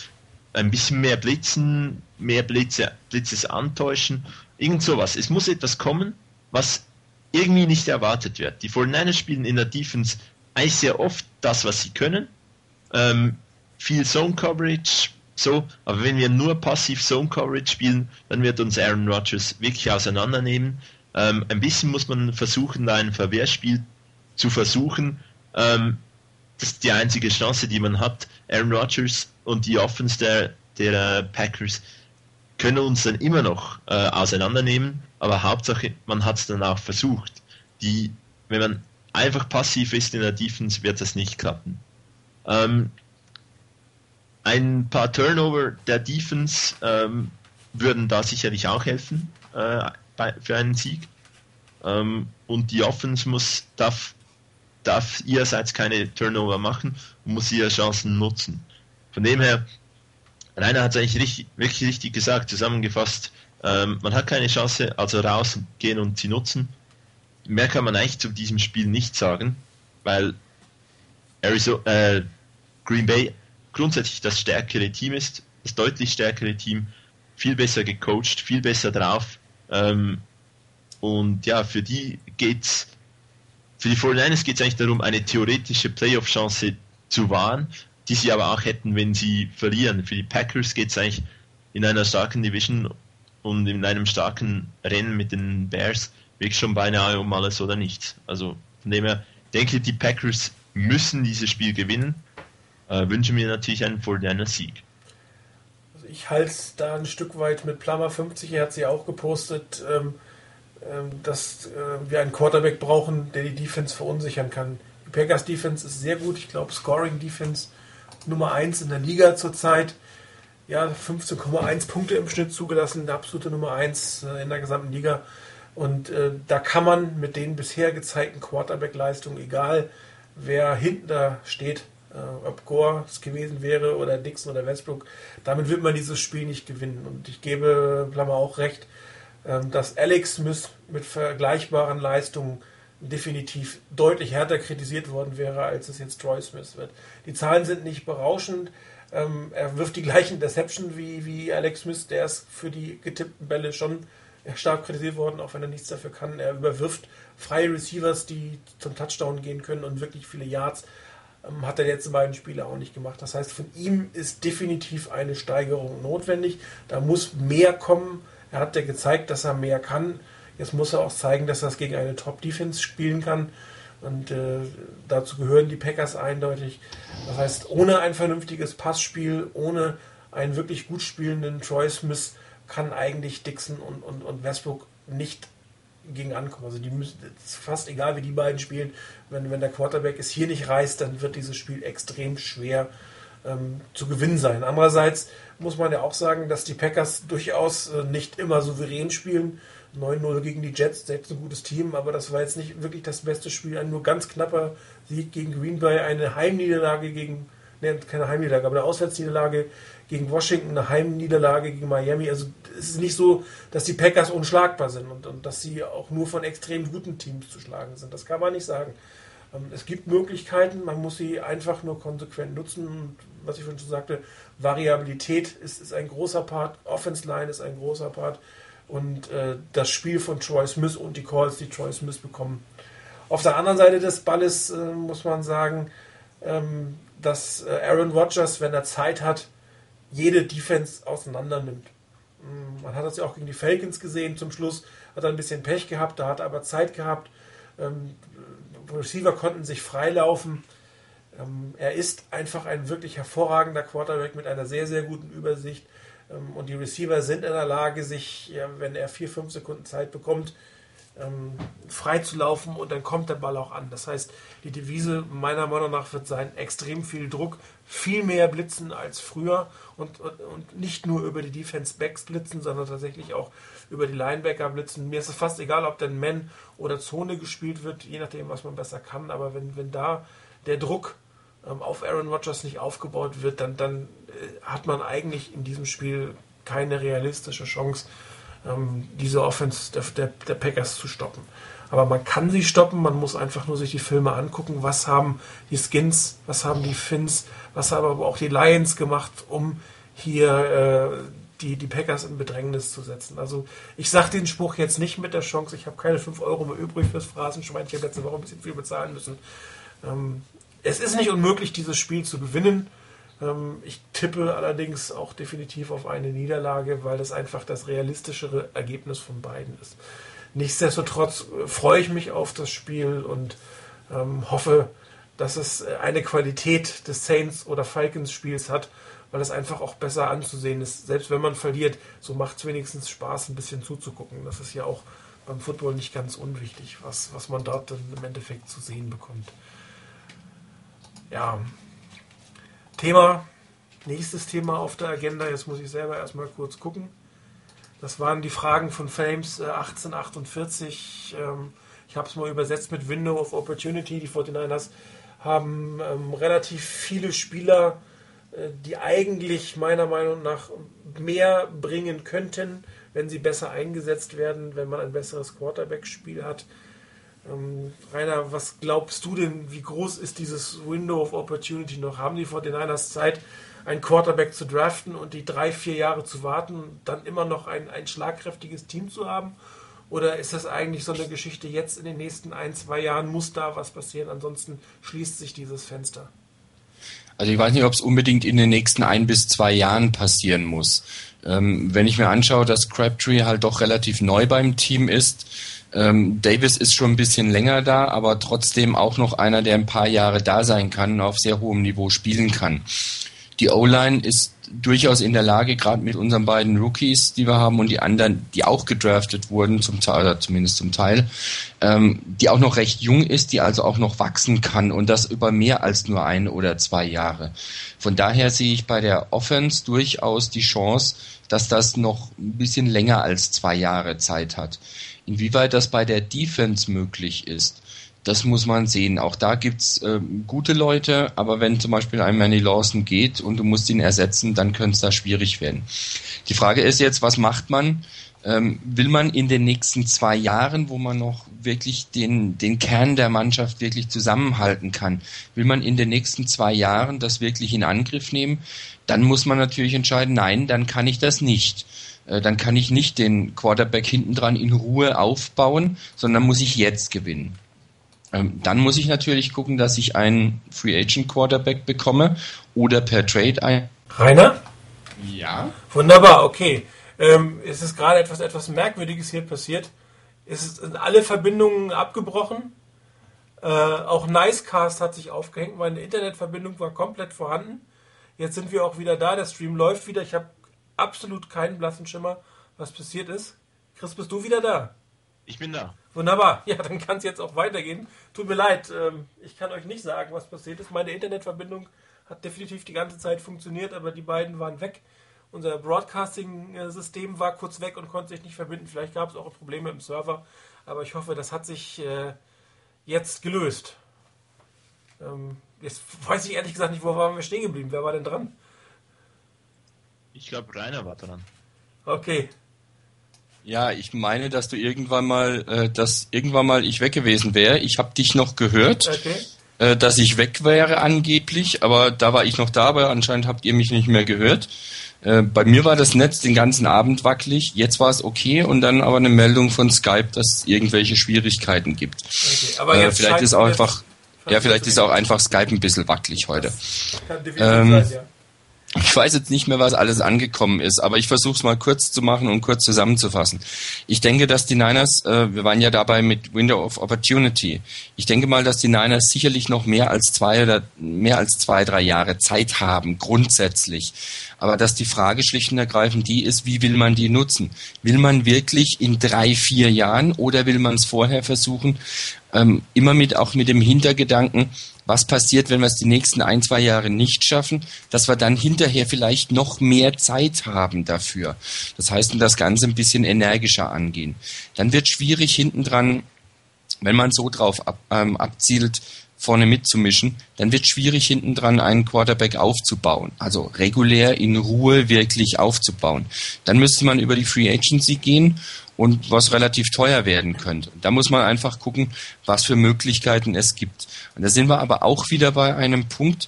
S2: ein bisschen mehr Blitzen, mehr Blitze, Blitzes antäuschen, irgend sowas. Es muss etwas kommen, was irgendwie nicht erwartet wird. Die 49ers spielen in der Defense eigentlich sehr oft das, was sie können. Ähm, viel Zone Coverage, so, aber wenn wir nur passiv Zone Coverage spielen, dann wird uns Aaron Rodgers wirklich auseinandernehmen. Ähm, ein bisschen muss man versuchen, da ein Verwehrspiel zu versuchen. Ähm, das ist die einzige Chance, die man hat. Aaron Rodgers und die Offense der, der Packers können uns dann immer noch äh, auseinandernehmen, aber Hauptsache, man hat es dann auch versucht. Die, wenn man einfach passiv ist in der Defense, wird das nicht klappen. Ähm, ein paar Turnover der Defense ähm, würden da sicherlich auch helfen äh, bei, für einen Sieg. Ähm, und die Offense muss, darf, darf ihrerseits keine Turnover machen und muss ihre Chancen nutzen. Von dem her, Rainer hat es eigentlich richtig, wirklich richtig gesagt, zusammengefasst, ähm, man hat keine Chance, also rausgehen und sie nutzen. Mehr kann man eigentlich zu diesem Spiel nicht sagen, weil Arizona, äh, Green Bay grundsätzlich das stärkere Team ist, das deutlich stärkere Team, viel besser gecoacht, viel besser drauf. Ähm, und ja, für die geht's, für die 49ers geht es eigentlich darum, eine theoretische Playoff-Chance zu wahren, die sie aber auch hätten, wenn sie verlieren. Für die Packers geht es eigentlich in einer starken Division und in einem starken Rennen mit den Bears wirklich schon beinahe um alles oder nichts. Also von dem her denke ich, die Packers müssen dieses Spiel gewinnen äh, wünsche mir natürlich einen 49 Sieg.
S1: Also ich halte es da ein Stück weit mit Plummer 50, er hat sie auch gepostet, ähm, ähm, dass äh, wir einen Quarterback brauchen, der die Defense verunsichern kann. Die Packers Defense ist sehr gut, ich glaube Scoring Defense Nummer 1 in der Liga zurzeit. Ja, 15,1 Punkte im Schnitt zugelassen, der absolute Nummer 1 äh, in der gesamten Liga. Und äh, da kann man mit den bisher gezeigten Quarterback-Leistungen, egal wer hinten da steht, äh, ob Gore es gewesen wäre oder Dixon oder Westbrook, damit wird man dieses Spiel nicht gewinnen. Und ich gebe Klammer auch recht, ähm, dass Alex mit vergleichbaren Leistungen definitiv deutlich härter kritisiert worden wäre, als es jetzt Troy Smith wird. Die Zahlen sind nicht berauschend. Ähm, er wirft die gleichen Deception wie, wie Alex Smith, der ist für die getippten Bälle schon stark kritisiert worden, auch wenn er nichts dafür kann. Er überwirft freie Receivers, die zum Touchdown gehen können und wirklich viele Yards. Ähm, hat er jetzt in beiden Spiele auch nicht gemacht. Das heißt, von ihm ist definitiv eine Steigerung notwendig. Da muss mehr kommen. Er hat ja gezeigt, dass er mehr kann. Jetzt muss er auch zeigen, dass er es gegen eine Top-Defense spielen kann. Und äh, dazu gehören die Packers eindeutig. Das heißt, ohne ein vernünftiges Passspiel, ohne einen wirklich gut spielenden Troy Smith kann eigentlich Dixon und, und, und Westbrook nicht gegen ankommen. Also die müssen, fast egal, wie die beiden spielen. Wenn, wenn der Quarterback es hier nicht reißt, dann wird dieses Spiel extrem schwer ähm, zu gewinnen sein. Andererseits muss man ja auch sagen, dass die Packers durchaus äh, nicht immer souverän spielen. 9-0 gegen die Jets, selbst ein gutes Team, aber das war jetzt nicht wirklich das beste Spiel. Ein nur ganz knapper Sieg gegen Green Bay, eine Heimniederlage gegen, ne, keine Heimniederlage, aber eine Auswärtsniederlage gegen Washington, eine Heimniederlage gegen Miami. Also es ist nicht so, dass die Packers unschlagbar sind und, und dass sie auch nur von extrem guten Teams zu schlagen sind. Das kann man nicht sagen. Ähm, es gibt Möglichkeiten, man muss sie einfach nur konsequent nutzen. Und was ich schon sagte, Variabilität ist, ist ein großer Part, Offense Line ist ein großer Part und äh, das Spiel von Troy Smith und die Calls, die Troy Smith bekommen. Auf der anderen Seite des Balles äh, muss man sagen, ähm, dass äh, Aaron Rodgers, wenn er Zeit hat, jede Defense auseinander nimmt. Mm, man hat das ja auch gegen die Falcons gesehen. Zum Schluss hat er ein bisschen Pech gehabt, da hat er aber Zeit gehabt. Ähm, Receiver konnten sich freilaufen. Ähm, er ist einfach ein wirklich hervorragender Quarterback mit einer sehr, sehr guten Übersicht. Ähm, und die Receiver sind in der Lage, sich, wenn er vier, fünf Sekunden Zeit bekommt, ähm, frei zu laufen und dann kommt der Ball auch an. Das heißt, die Devise meiner Meinung nach wird sein, extrem viel Druck, viel mehr blitzen als früher und, und, und nicht nur über die Defense Backs blitzen, sondern tatsächlich auch über die Linebacker blitzen. Mir ist es fast egal, ob denn Man oder Zone gespielt wird, je nachdem, was man besser kann, aber wenn, wenn da der Druck auf Aaron Rodgers nicht aufgebaut wird, dann, dann äh, hat man eigentlich in diesem Spiel keine realistische Chance, ähm, diese Offense der, der, der, Packers zu stoppen. Aber man kann sie stoppen, man muss einfach nur sich die Filme angucken, was haben die Skins, was haben die Finns, was haben aber auch die Lions gemacht, um hier äh, die, die Packers in Bedrängnis zu setzen. Also ich sage den Spruch jetzt nicht mit der Chance, ich habe keine 5 Euro mehr übrig fürs Phrasenschwein, ich habe letzte Woche ein bisschen viel bezahlen müssen. Ähm, es ist nicht unmöglich, dieses Spiel zu gewinnen. Ähm, ich tippe allerdings auch definitiv auf eine Niederlage, weil das einfach das realistischere Ergebnis von beiden ist. Nichtsdestotrotz äh, freue ich mich auf das Spiel und ähm, hoffe, dass es äh, eine Qualität des Saints oder Falcons Spiels hat, weil es einfach auch besser anzusehen ist. Selbst wenn man verliert, so macht es wenigstens Spaß, ein bisschen zuzugucken. Das ist ja auch beim Football nicht ganz unwichtig, was, was man dort dann im Endeffekt zu sehen bekommt. Ja. Thema, nächstes Thema auf der Agenda, jetzt muss ich selber erstmal kurz gucken. Das waren die Fragen von Flames äh, 1848. Ähm, ich habe es mal übersetzt mit Window of Opportunity. Die 49ers haben ähm, relativ viele Spieler, äh, die eigentlich meiner Meinung nach mehr bringen könnten, wenn sie besser eingesetzt werden, wenn man ein besseres Quarterback-Spiel hat. Ähm, Rainer, was glaubst du denn, wie groß ist dieses Window of Opportunity noch? Haben die vor den Niners Zeit, einen Quarterback zu draften und die drei, vier Jahre zu warten dann immer noch ein, ein schlagkräftiges Team zu haben? Oder ist das eigentlich so eine Geschichte, jetzt in den nächsten ein, zwei Jahren muss da was passieren, ansonsten schließt sich dieses Fenster?
S3: Also ich weiß nicht, ob es unbedingt in den nächsten ein bis zwei Jahren passieren muss. Ähm, wenn ich mir anschaue, dass Crabtree halt doch relativ neu beim Team ist, ähm, Davis ist schon ein bisschen länger da, aber trotzdem auch noch einer, der ein paar Jahre da sein kann und auf sehr hohem Niveau spielen kann. Die O-Line ist durchaus in der Lage, gerade mit unseren beiden Rookies, die wir haben und die anderen, die auch gedraftet wurden, zum Teil, oder zumindest zum Teil, ähm, die auch noch recht jung ist, die also auch noch wachsen kann und das über mehr als nur ein oder zwei Jahre. Von daher sehe ich bei der Offense durchaus die Chance, dass das noch ein bisschen länger als zwei Jahre Zeit hat. Inwieweit das bei der Defense möglich ist, das muss man sehen. Auch da gibt's äh, gute Leute, aber wenn zum Beispiel ein Manny Lawson geht und du musst ihn ersetzen, dann könnte es da schwierig werden. Die Frage ist jetzt, was macht man? Ähm, will man in den nächsten zwei Jahren, wo man noch wirklich den, den Kern der Mannschaft wirklich zusammenhalten kann, will man in den nächsten zwei Jahren das wirklich in Angriff nehmen? Dann muss man natürlich entscheiden, nein, dann kann ich das nicht. Äh, dann kann ich nicht den Quarterback hinten dran in Ruhe aufbauen, sondern muss ich jetzt gewinnen. Ähm, dann muss ich natürlich gucken, dass ich einen Free Agent Quarterback bekomme oder per Trade ein.
S1: Rainer?
S3: Ja.
S1: Wunderbar, okay. Ähm, es ist gerade etwas, etwas Merkwürdiges hier passiert. Es sind alle Verbindungen abgebrochen. Äh, auch Nicecast hat sich aufgehängt. Meine Internetverbindung war komplett vorhanden. Jetzt sind wir auch wieder da. Der Stream läuft wieder. Ich habe absolut keinen blassen Schimmer, was passiert ist. Chris, bist du wieder da?
S2: Ich bin da.
S1: Wunderbar. Ja, dann kann es jetzt auch weitergehen. Tut mir leid, ähm, ich kann euch nicht sagen, was passiert ist. Meine Internetverbindung hat definitiv die ganze Zeit funktioniert, aber die beiden waren weg. unser Broadcasting-System war kurz weg und konnte sich nicht verbinden. Vielleicht gab es auch Probleme im Server, aber ich hoffe, das hat sich äh, jetzt gelöst. Ähm, jetzt weiß ich ehrlich gesagt nicht, wo waren wir stehen geblieben. Wer war denn dran?
S2: Ich glaube, Rainer war dran.
S1: Okay.
S3: Ja, ich meine, dass du irgendwann mal, äh, dass irgendwann mal ich weg gewesen wäre. Ich habe dich noch gehört. Okay äh, dass ich weg wäre angeblich, aber da war ich noch da, aber anscheinend habt ihr mich nicht mehr gehört. Äh, bei mir war das Netz den ganzen Abend wackelig, jetzt war es okay und dann aber eine Meldung von Skype, dass es irgendwelche Schwierigkeiten gibt. Okay, aber äh, vielleicht ist auch einfach, ja, vielleicht ist auch einfach Skype ein bisschen wackelig heute. kann ähm, sein, ja. Ich weiß jetzt nicht mehr, was alles angekommen ist, aber ich versuche es mal kurz zu machen und kurz zusammenzufassen. Ich denke, dass die Niners, äh, wir waren ja dabei mit Window of Opportunity. Ich denke mal, dass die Niners sicherlich noch mehr als zwei oder mehr als zwei, drei Jahre Zeit haben, grundsätzlich. Aber dass die Frage schlicht und ergreifend die ist, wie will man die nutzen? Will man wirklich in drei, vier Jahren oder will man es vorher versuchen? Ähm, immer mit auch mit dem Hintergedanken, was passiert, wenn wir es die nächsten ein, zwei Jahre nicht schaffen, dass wir dann hinterher vielleicht noch mehr Zeit haben dafür. Das heißt, das Ganze ein bisschen energischer angehen. Dann wird schwierig hinten dran, wenn man so drauf ab, ähm, abzielt, vorne mitzumischen, dann wird schwierig hinten dran einen Quarterback aufzubauen. Also regulär in Ruhe wirklich aufzubauen. Dann müsste man über die Free Agency gehen und was relativ teuer werden könnte. Da muss man einfach gucken, was für Möglichkeiten es gibt. Und da sind wir aber auch wieder bei einem Punkt,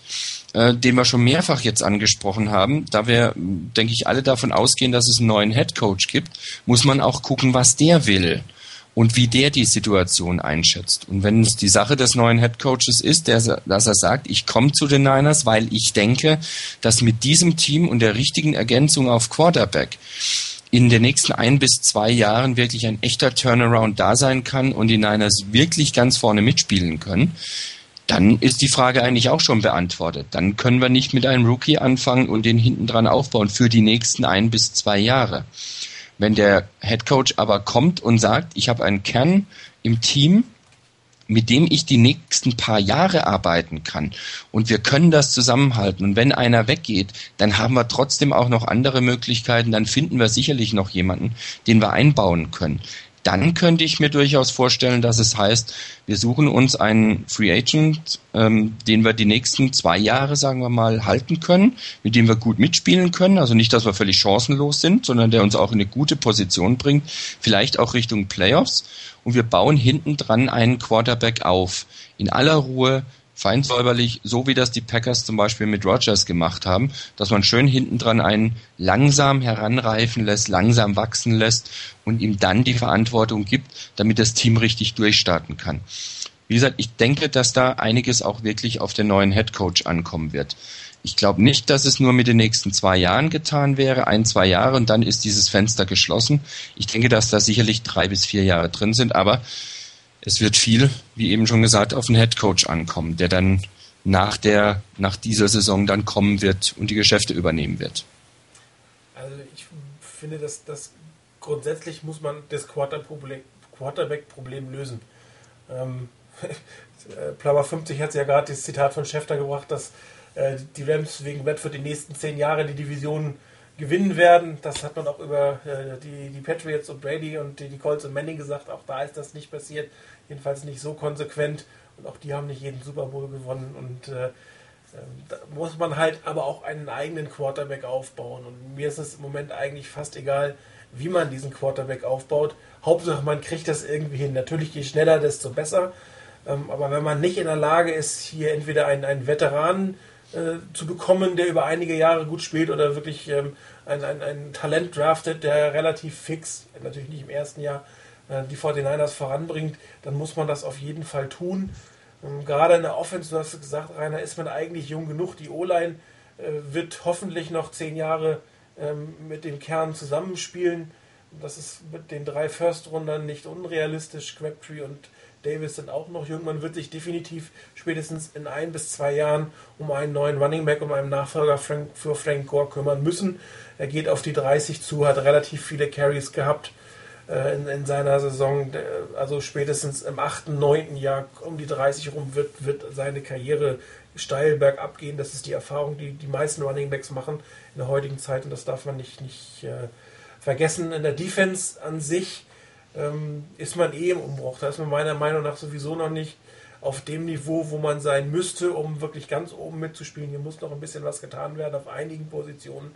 S3: äh, den wir schon mehrfach jetzt angesprochen haben. Da wir, denke ich, alle davon ausgehen, dass es einen neuen Head Coach gibt, muss man auch gucken, was der will und wie der die Situation einschätzt. Und wenn es die Sache des neuen Head Coaches ist, der, dass er sagt, ich komme zu den Niners, weil ich denke, dass mit diesem Team und der richtigen Ergänzung auf Quarterback in den nächsten ein bis zwei Jahren wirklich ein echter Turnaround da sein kann und die Niners wirklich ganz vorne mitspielen können, dann ist die Frage eigentlich auch schon beantwortet. Dann können wir nicht mit einem Rookie anfangen und den hinten dran aufbauen für die nächsten ein bis zwei Jahre. Wenn der Head Coach aber kommt und sagt, ich habe einen Kern im Team, mit dem ich die nächsten paar Jahre arbeiten kann. Und wir können das zusammenhalten. Und wenn einer weggeht, dann haben wir trotzdem auch noch andere Möglichkeiten. Dann finden wir sicherlich noch jemanden, den wir einbauen können dann könnte ich mir durchaus vorstellen, dass es heißt, wir suchen uns einen Free Agent, ähm, den wir die nächsten zwei Jahre, sagen wir mal, halten können, mit dem wir gut mitspielen können. Also nicht, dass wir völlig chancenlos sind, sondern der uns auch in eine gute Position bringt, vielleicht auch Richtung Playoffs. Und wir bauen hinten dran einen Quarterback auf. In aller Ruhe, feinsäuberlich, so wie das die Packers zum Beispiel mit Rogers gemacht haben, dass man schön hinten dran einen langsam heranreifen lässt, langsam wachsen lässt und ihm dann die Verantwortung gibt, damit das Team richtig durchstarten kann. Wie gesagt, ich denke, dass da einiges auch wirklich auf den neuen Head Coach ankommen wird. Ich glaube nicht, dass es nur mit den nächsten zwei Jahren getan wäre, ein, zwei Jahre und dann ist dieses Fenster geschlossen. Ich denke, dass da sicherlich drei bis vier Jahre drin sind, aber es wird viel, wie eben schon gesagt, auf den Headcoach ankommen, der dann nach der, nach dieser Saison dann kommen wird und die Geschäfte übernehmen wird.
S1: Also ich finde, dass das grundsätzlich muss man das Quarterback-Problem lösen. Ähm, Plummer 50 hat ja gerade das Zitat von Schäfter gebracht, dass äh, die Rams wegen für die nächsten zehn Jahre die Division gewinnen werden. Das hat man auch über äh, die, die Patriots und Brady und die, die Colts und Manning gesagt. Auch da ist das nicht passiert jedenfalls nicht so konsequent und auch die haben nicht jeden Super Bowl gewonnen und äh, ähm, da muss man halt aber auch einen eigenen Quarterback aufbauen und mir ist es im Moment eigentlich fast egal, wie man diesen Quarterback aufbaut. Hauptsache man kriegt das irgendwie hin. Natürlich je schneller, desto besser. Ähm, aber wenn man nicht in der Lage ist, hier entweder einen, einen Veteranen äh, zu bekommen, der über einige Jahre gut spielt oder wirklich ähm, ein, ein, ein Talent draftet, der relativ fix, natürlich nicht im ersten Jahr, die 49ers voranbringt, dann muss man das auf jeden Fall tun. Ähm, gerade in der Offense, du hast gesagt, Rainer, ist man eigentlich jung genug. Die O-Line äh, wird hoffentlich noch zehn Jahre ähm, mit dem Kern zusammenspielen. Das ist mit den drei First-Rundern nicht unrealistisch. Crabtree und Davis sind auch noch jung. Man wird sich definitiv spätestens in ein bis zwei Jahren um einen neuen Running Back, um einen Nachfolger für Frank Gore kümmern müssen. Er geht auf die 30 zu, hat relativ viele Carries gehabt äh, in, in, seiner Saison. Also spätestens im 8., 9. Jahr um die 30 rum wird, wird seine Karriere steil bergab gehen. Das ist die Erfahrung, die die meisten Running Backs machen in der heutigen Zeit und das darf man nicht, nicht äh, vergessen. In der Defense an sich ähm, ist man eh im Umbruch. Da ist man meiner Meinung nach sowieso noch nicht auf dem Niveau, wo man sein müsste, um wirklich ganz oben mitzuspielen. Hier muss noch ein bisschen was getan werden auf einigen Positionen.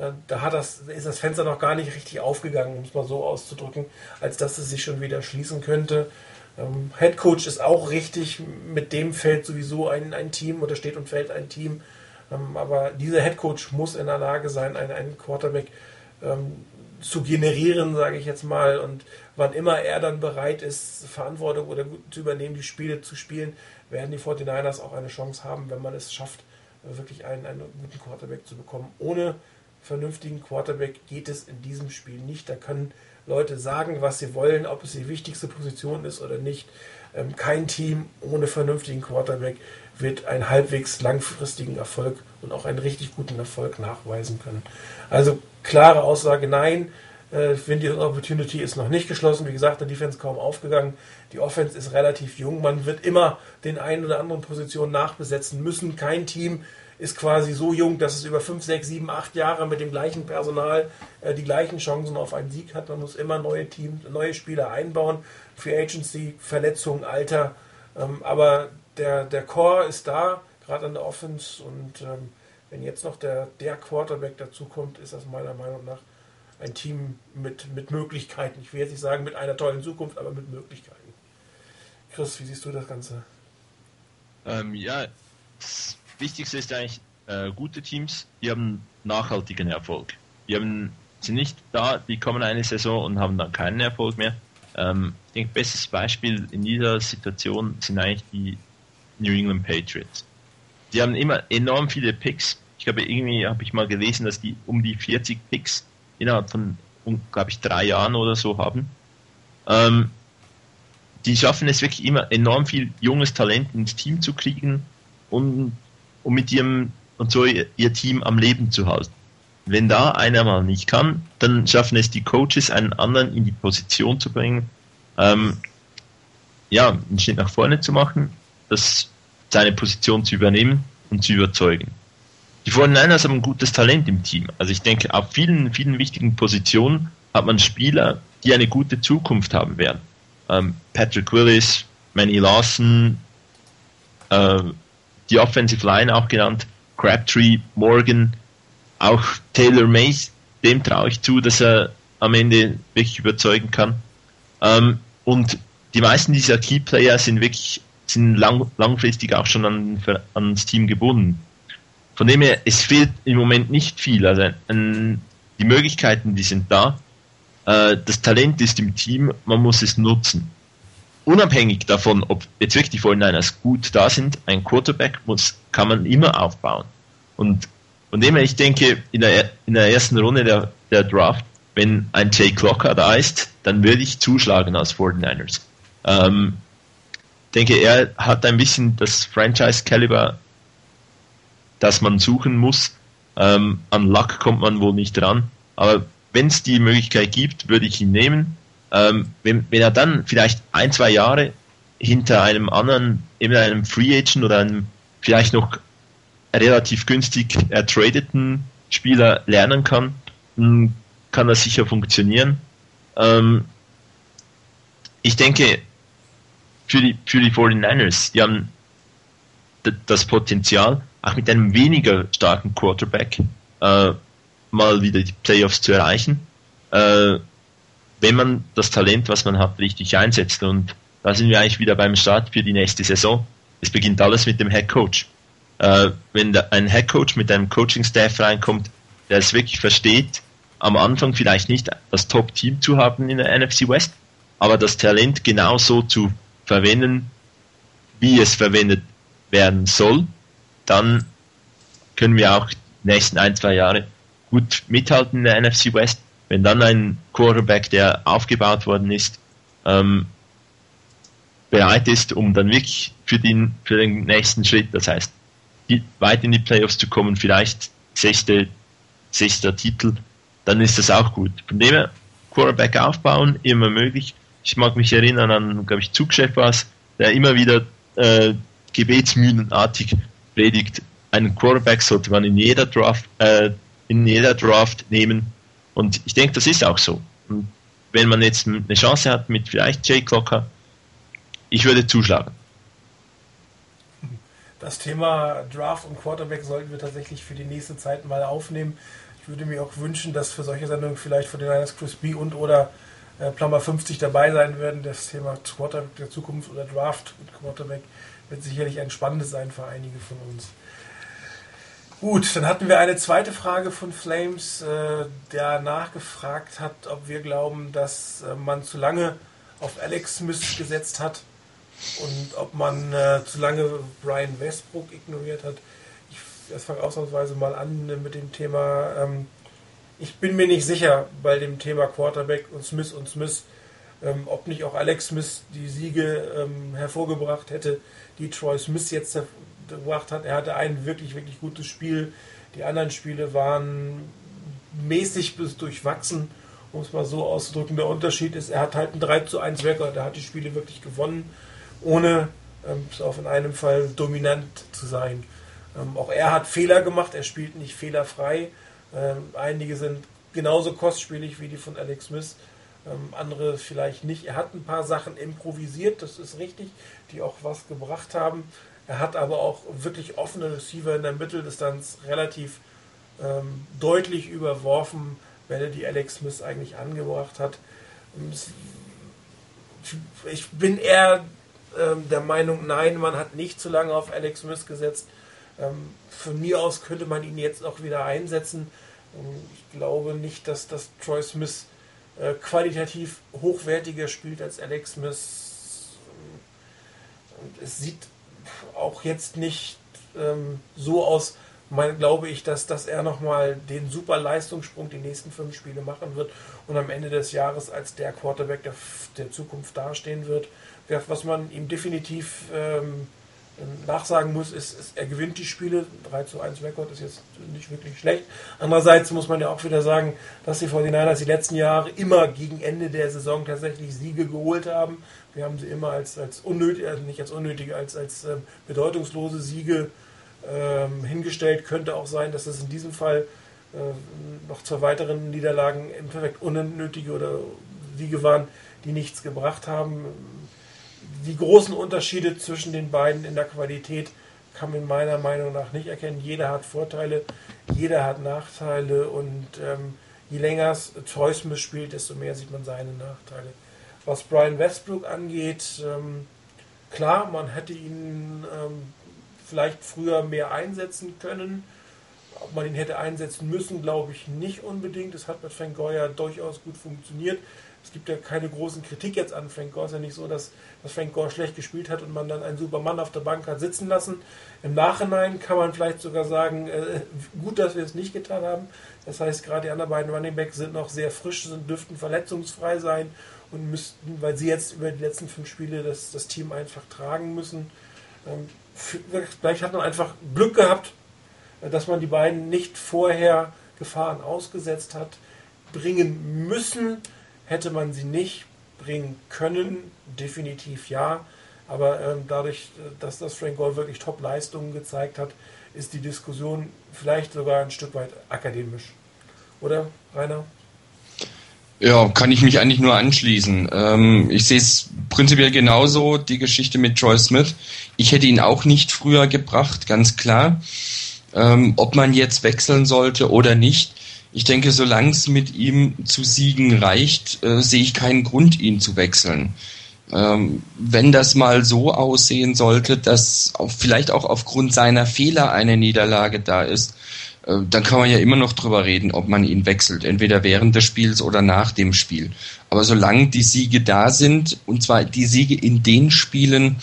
S1: Äh, da hat das, ist das Fenster noch gar nicht richtig aufgegangen, um es mal so auszudrücken, als dass es sich schon wieder schließen könnte. Ähm, Head Coach ist auch richtig, mit dem fällt sowieso ein, ein Team oder steht und fällt ein Team. Ähm, aber dieser Head Coach muss in der Lage sein, einen, einen Quarterback ähm, zu generieren, sage ich jetzt mal. Und wann immer er dann bereit ist, Verantwortung oder zu übernehmen, die Spiele zu spielen, werden die 49ers auch eine Chance haben, wenn man es schafft, wirklich einen, einen guten Quarterback zu bekommen. Ohne vernünftigen Quarterback geht es in diesem Spiel nicht. Da können Leute sagen, was sie wollen, ob es die wichtigste Position ist oder nicht. Ähm, kein Team ohne vernünftigen Quarterback wird einen halbwegs langfristigen Erfolg und auch einen richtig guten Erfolg nachweisen können. Also klare Aussage, nein. Äh, die Opportunity ist noch nicht geschlossen. Wie gesagt, der Defense kaum aufgegangen. Die Offense ist relativ jung. Man wird immer den einen oder anderen Position nachbesetzen müssen. Kein Team ist quasi so jung, dass es über 5, 6, 7, 8 Jahre mit dem gleichen Personal äh, die gleichen Chancen auf einen Sieg hat. Man muss immer neue Teams, neue Spieler einbauen. Free Agency, Verletzungen, Alter. Ähm, aber der, der Core ist da, gerade an der Offense. Und ähm, wenn jetzt noch der, der Quarterback dazu kommt, ist das meiner Meinung nach ein Team mit, mit Möglichkeiten. Ich will jetzt nicht sagen mit einer tollen Zukunft, aber mit Möglichkeiten. Chris, wie siehst du das Ganze?
S2: Ähm, ja, Wichtigste ist eigentlich, äh, gute Teams, die haben nachhaltigen Erfolg. Die haben, sind nicht da, die kommen eine Saison und haben dann keinen Erfolg mehr. Ähm, ich denke, bestes Beispiel in dieser Situation sind eigentlich die New England Patriots. Die haben immer enorm viele Picks. Ich glaube, irgendwie habe ich mal gelesen, dass die um die 40 Picks innerhalb von, glaube ich, drei Jahren oder so haben. Ähm, die schaffen es wirklich immer enorm viel junges Talent ins Team zu kriegen und um mit ihrem und so ihr, ihr Team am Leben zu halten. Wenn da einer mal nicht kann, dann schaffen es die Coaches, einen anderen in die Position zu bringen, ähm, ja, einen Schritt nach vorne zu machen, das, seine Position zu übernehmen und zu überzeugen. Die 49ers haben ein gutes Talent im Team. Also ich denke, auf vielen, vielen wichtigen Positionen hat man Spieler, die eine gute Zukunft haben werden. Ähm, Patrick Willis, Manny Lawson, äh, die Offensive Line auch genannt, Crabtree, Morgan, auch Taylor Mays, dem traue ich zu, dass er am Ende wirklich überzeugen kann. Ähm, und die meisten dieser Key Player sind wirklich sind lang, langfristig auch schon an, ans Team gebunden. Von dem her, es fehlt im Moment nicht viel. Also ein, die Möglichkeiten, die sind da. Äh, das Talent ist im Team, man muss es nutzen unabhängig davon, ob jetzt wirklich die 49ers gut da sind, ein Quarterback muss, kann man immer aufbauen. Und von dem ich denke, in der, in der ersten Runde der, der Draft, wenn ein Jay Clocker da ist, dann würde ich zuschlagen als 49ers. Ähm, denke, er hat ein bisschen das Franchise-Caliber, das man suchen muss. Ähm, an Luck kommt man wohl nicht dran. Aber wenn es die Möglichkeit gibt, würde ich ihn nehmen. Ähm, wenn, wenn er dann vielleicht ein, zwei Jahre hinter einem anderen, eben einem Free Agent oder einem vielleicht noch relativ günstig ertradeten Spieler lernen kann, kann das sicher funktionieren. Ähm, ich denke, für die, für die 49ers, die haben das Potenzial, auch mit einem weniger starken Quarterback äh, mal wieder die Playoffs zu erreichen. Äh, wenn man das Talent, was man hat, richtig einsetzt. Und da sind wir eigentlich wieder beim Start für die nächste Saison. Es beginnt alles mit dem Head Coach. Äh, wenn ein Head Coach mit einem Coaching-Staff reinkommt, der es wirklich versteht, am Anfang vielleicht nicht das Top-Team zu haben in der NFC West, aber das Talent genauso zu verwenden, wie es verwendet werden soll, dann können wir auch die nächsten ein, zwei Jahre gut mithalten in der NFC West wenn dann ein Quarterback, der aufgebaut worden ist, ähm, bereit ist, um dann wirklich für den, für den nächsten Schritt, das heißt, weit in die Playoffs zu kommen, vielleicht sechste, sechster Titel, dann ist das auch gut. Von dem her, Quarterback aufbauen, immer möglich. Ich mag mich erinnern an, glaube ich, Zugchef war der immer wieder äh, gebetsmühlenartig predigt, einen Quarterback sollte man in jeder Draft, äh, in jeder Draft nehmen. Und ich denke, das ist auch so. Und wenn man jetzt eine Chance hat mit vielleicht Jay Cocker, ich würde zuschlagen.
S1: Das Thema Draft und Quarterback sollten wir tatsächlich für die nächste Zeit mal aufnehmen. Ich würde mir auch wünschen, dass für solche Sendungen vielleicht von den Niners Chris B und oder äh, Plummer 50 dabei sein werden. Das Thema Quarterback der Zukunft oder Draft und Quarterback wird sicherlich ein spannendes sein für einige von uns. Gut, dann hatten wir eine zweite Frage von Flames, äh, der nachgefragt hat, ob wir glauben, dass äh, man zu lange auf Alex Smith gesetzt hat und ob man äh, zu lange Brian Westbrook ignoriert hat. Ich fange ausnahmsweise mal an mit dem Thema. Ähm, ich bin mir nicht sicher bei dem Thema Quarterback und Smith und Smith, ähm, ob nicht auch Alex Smith die Siege ähm, hervorgebracht hätte, die Troy Smith jetzt gebracht hat. Er hatte ein wirklich, wirklich gutes Spiel. Die anderen Spiele waren mäßig bis durchwachsen, um es mal so auszudrücken. Der Unterschied ist, er hat halt einen 3 zu 1 Rekord. Er hat die Spiele wirklich gewonnen, ohne ähm, auf in einem Fall dominant zu sein. Ähm, auch er hat Fehler gemacht, er spielt nicht fehlerfrei. Ähm, einige sind genauso kostspielig wie die von Alex Smith. Ähm, andere vielleicht nicht. Er hat ein paar Sachen improvisiert, das ist richtig, die auch was gebracht haben. Er hat aber auch wirklich offene Receiver in der Mitteldistanz relativ ähm, deutlich überworfen, wenn er die Alex Smith eigentlich angebracht hat. Ich bin eher ähm, der Meinung, nein, man hat nicht zu lange auf Alex Smith gesetzt. Ähm, von mir aus könnte man ihn jetzt auch wieder einsetzen. Ähm, ich glaube nicht, dass das Troy Smith äh, qualitativ hochwertiger spielt als Alex Smith. Und es sieht auch jetzt nicht ähm, so aus, mein, glaube ich, dass, dass er nochmal den super Leistungssprung die nächsten fünf Spiele machen wird und am Ende des Jahres als der Quarterback der, der Zukunft dastehen wird. Was man ihm definitiv ähm, nachsagen muss, ist, ist, er gewinnt die Spiele. 3 zu 1 Rekord ist jetzt nicht wirklich schlecht. Andererseits muss man ja auch wieder sagen, dass die 49ers die letzten Jahre immer gegen Ende der Saison tatsächlich Siege geholt haben. Wir haben sie immer als, als unnötig, also nicht als unnötige, als, als äh, bedeutungslose Siege ähm, hingestellt. Könnte auch sein, dass es in diesem Fall äh, noch zwei weiteren Niederlagen im Perfekt unnötige oder Siege waren, die nichts gebracht haben. Die großen Unterschiede zwischen den beiden in der Qualität kann man meiner Meinung nach nicht erkennen. Jeder hat Vorteile, jeder hat Nachteile und ähm, je länger es Zeus spielt, desto mehr sieht man seine Nachteile. Was Brian Westbrook angeht, ähm, klar, man hätte ihn ähm, vielleicht früher mehr einsetzen können. Ob man ihn hätte einsetzen müssen, glaube ich nicht unbedingt. Es hat mit Frank Goya durchaus gut funktioniert. Es gibt ja keine großen Kritik jetzt an Frank Gore. Es ist ja nicht so, dass, dass Frank Gore schlecht gespielt hat und man dann einen Supermann auf der Bank hat sitzen lassen. Im Nachhinein kann man vielleicht sogar sagen, äh, gut, dass wir es nicht getan haben. Das heißt, gerade die anderen beiden Running Backs sind noch sehr frisch, sind, dürften verletzungsfrei sein und müssten, weil sie jetzt über die letzten fünf Spiele das, das Team einfach tragen müssen. Ähm, vielleicht hat man einfach Glück gehabt, dass man die beiden nicht vorher Gefahren ausgesetzt hat, bringen müssen. Hätte man sie nicht bringen können, definitiv ja. Aber ähm, dadurch, dass das Frank Gore wirklich Top-Leistungen gezeigt hat, ist die Diskussion vielleicht sogar ein Stück weit akademisch. Oder, Rainer?
S3: Ja, kann ich mich eigentlich nur anschließen. Ähm, ich sehe es prinzipiell genauso, die Geschichte mit Troy Smith. Ich hätte ihn auch nicht früher gebracht, ganz klar. Ähm, ob man jetzt wechseln sollte oder nicht. Ich denke, solange es mit ihm zu Siegen reicht, äh, sehe ich keinen Grund, ihn zu wechseln. Ähm, wenn das mal so aussehen sollte, dass auch, vielleicht auch aufgrund seiner Fehler eine Niederlage da ist, dann kann man ja immer noch drüber reden, ob man ihn wechselt, entweder während des Spiels oder nach dem Spiel. Aber solange die Siege da sind, und zwar die Siege in den Spielen,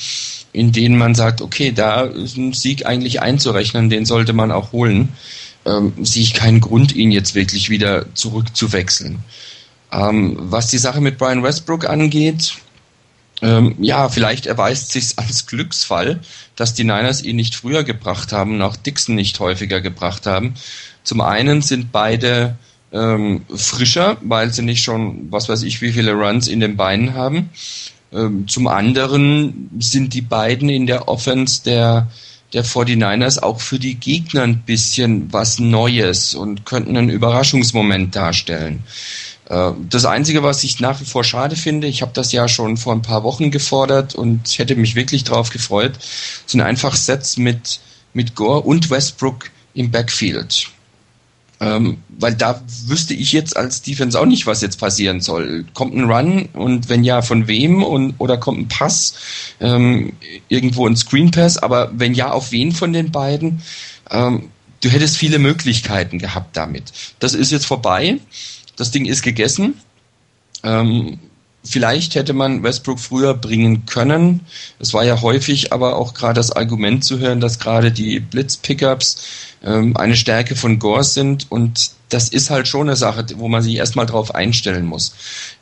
S3: in denen man sagt, okay, da ist ein Sieg eigentlich einzurechnen, den sollte man auch holen, ähm, sehe ich keinen Grund, ihn jetzt wirklich wieder zurückzuwechseln. Ähm, was die Sache mit Brian Westbrook angeht, ähm, ja, vielleicht erweist sich als Glücksfall, dass die Niners ihn nicht früher gebracht haben und auch Dixon nicht häufiger gebracht haben. Zum einen sind beide ähm, frischer, weil sie nicht schon, was weiß ich, wie viele Runs in den Beinen haben. Ähm, zum anderen sind die beiden in der Offense der, der 49ers auch für die Gegner ein bisschen was Neues und könnten einen Überraschungsmoment darstellen. Äh, das Einzige, was ich nach wie vor schade finde, ich habe das ja schon vor ein paar Wochen gefordert und hätte mich wirklich darauf gefreut, sind einfach Sets mit, mit Gore und Westbrook im Backfield. Ähm, weil da wüsste ich jetzt als Defense auch nicht, was jetzt passieren soll. Kommt ein Run und wenn ja, von wem? Und, oder kommt ein Pass? Ähm, irgendwo ein Screen Pass, aber wenn ja, auf wen von den beiden? Ähm, du hättest viele Möglichkeiten gehabt damit. Das ist jetzt vorbei. Das Ding ist gegessen. Ähm, vielleicht hätte man Westbrook früher bringen können. Es war ja häufig aber auch gerade das Argument zu hören, dass gerade die Blitz-Pickups ähm, eine Stärke von Gore sind und das ist halt schon eine Sache, wo man sich erstmal drauf einstellen muss.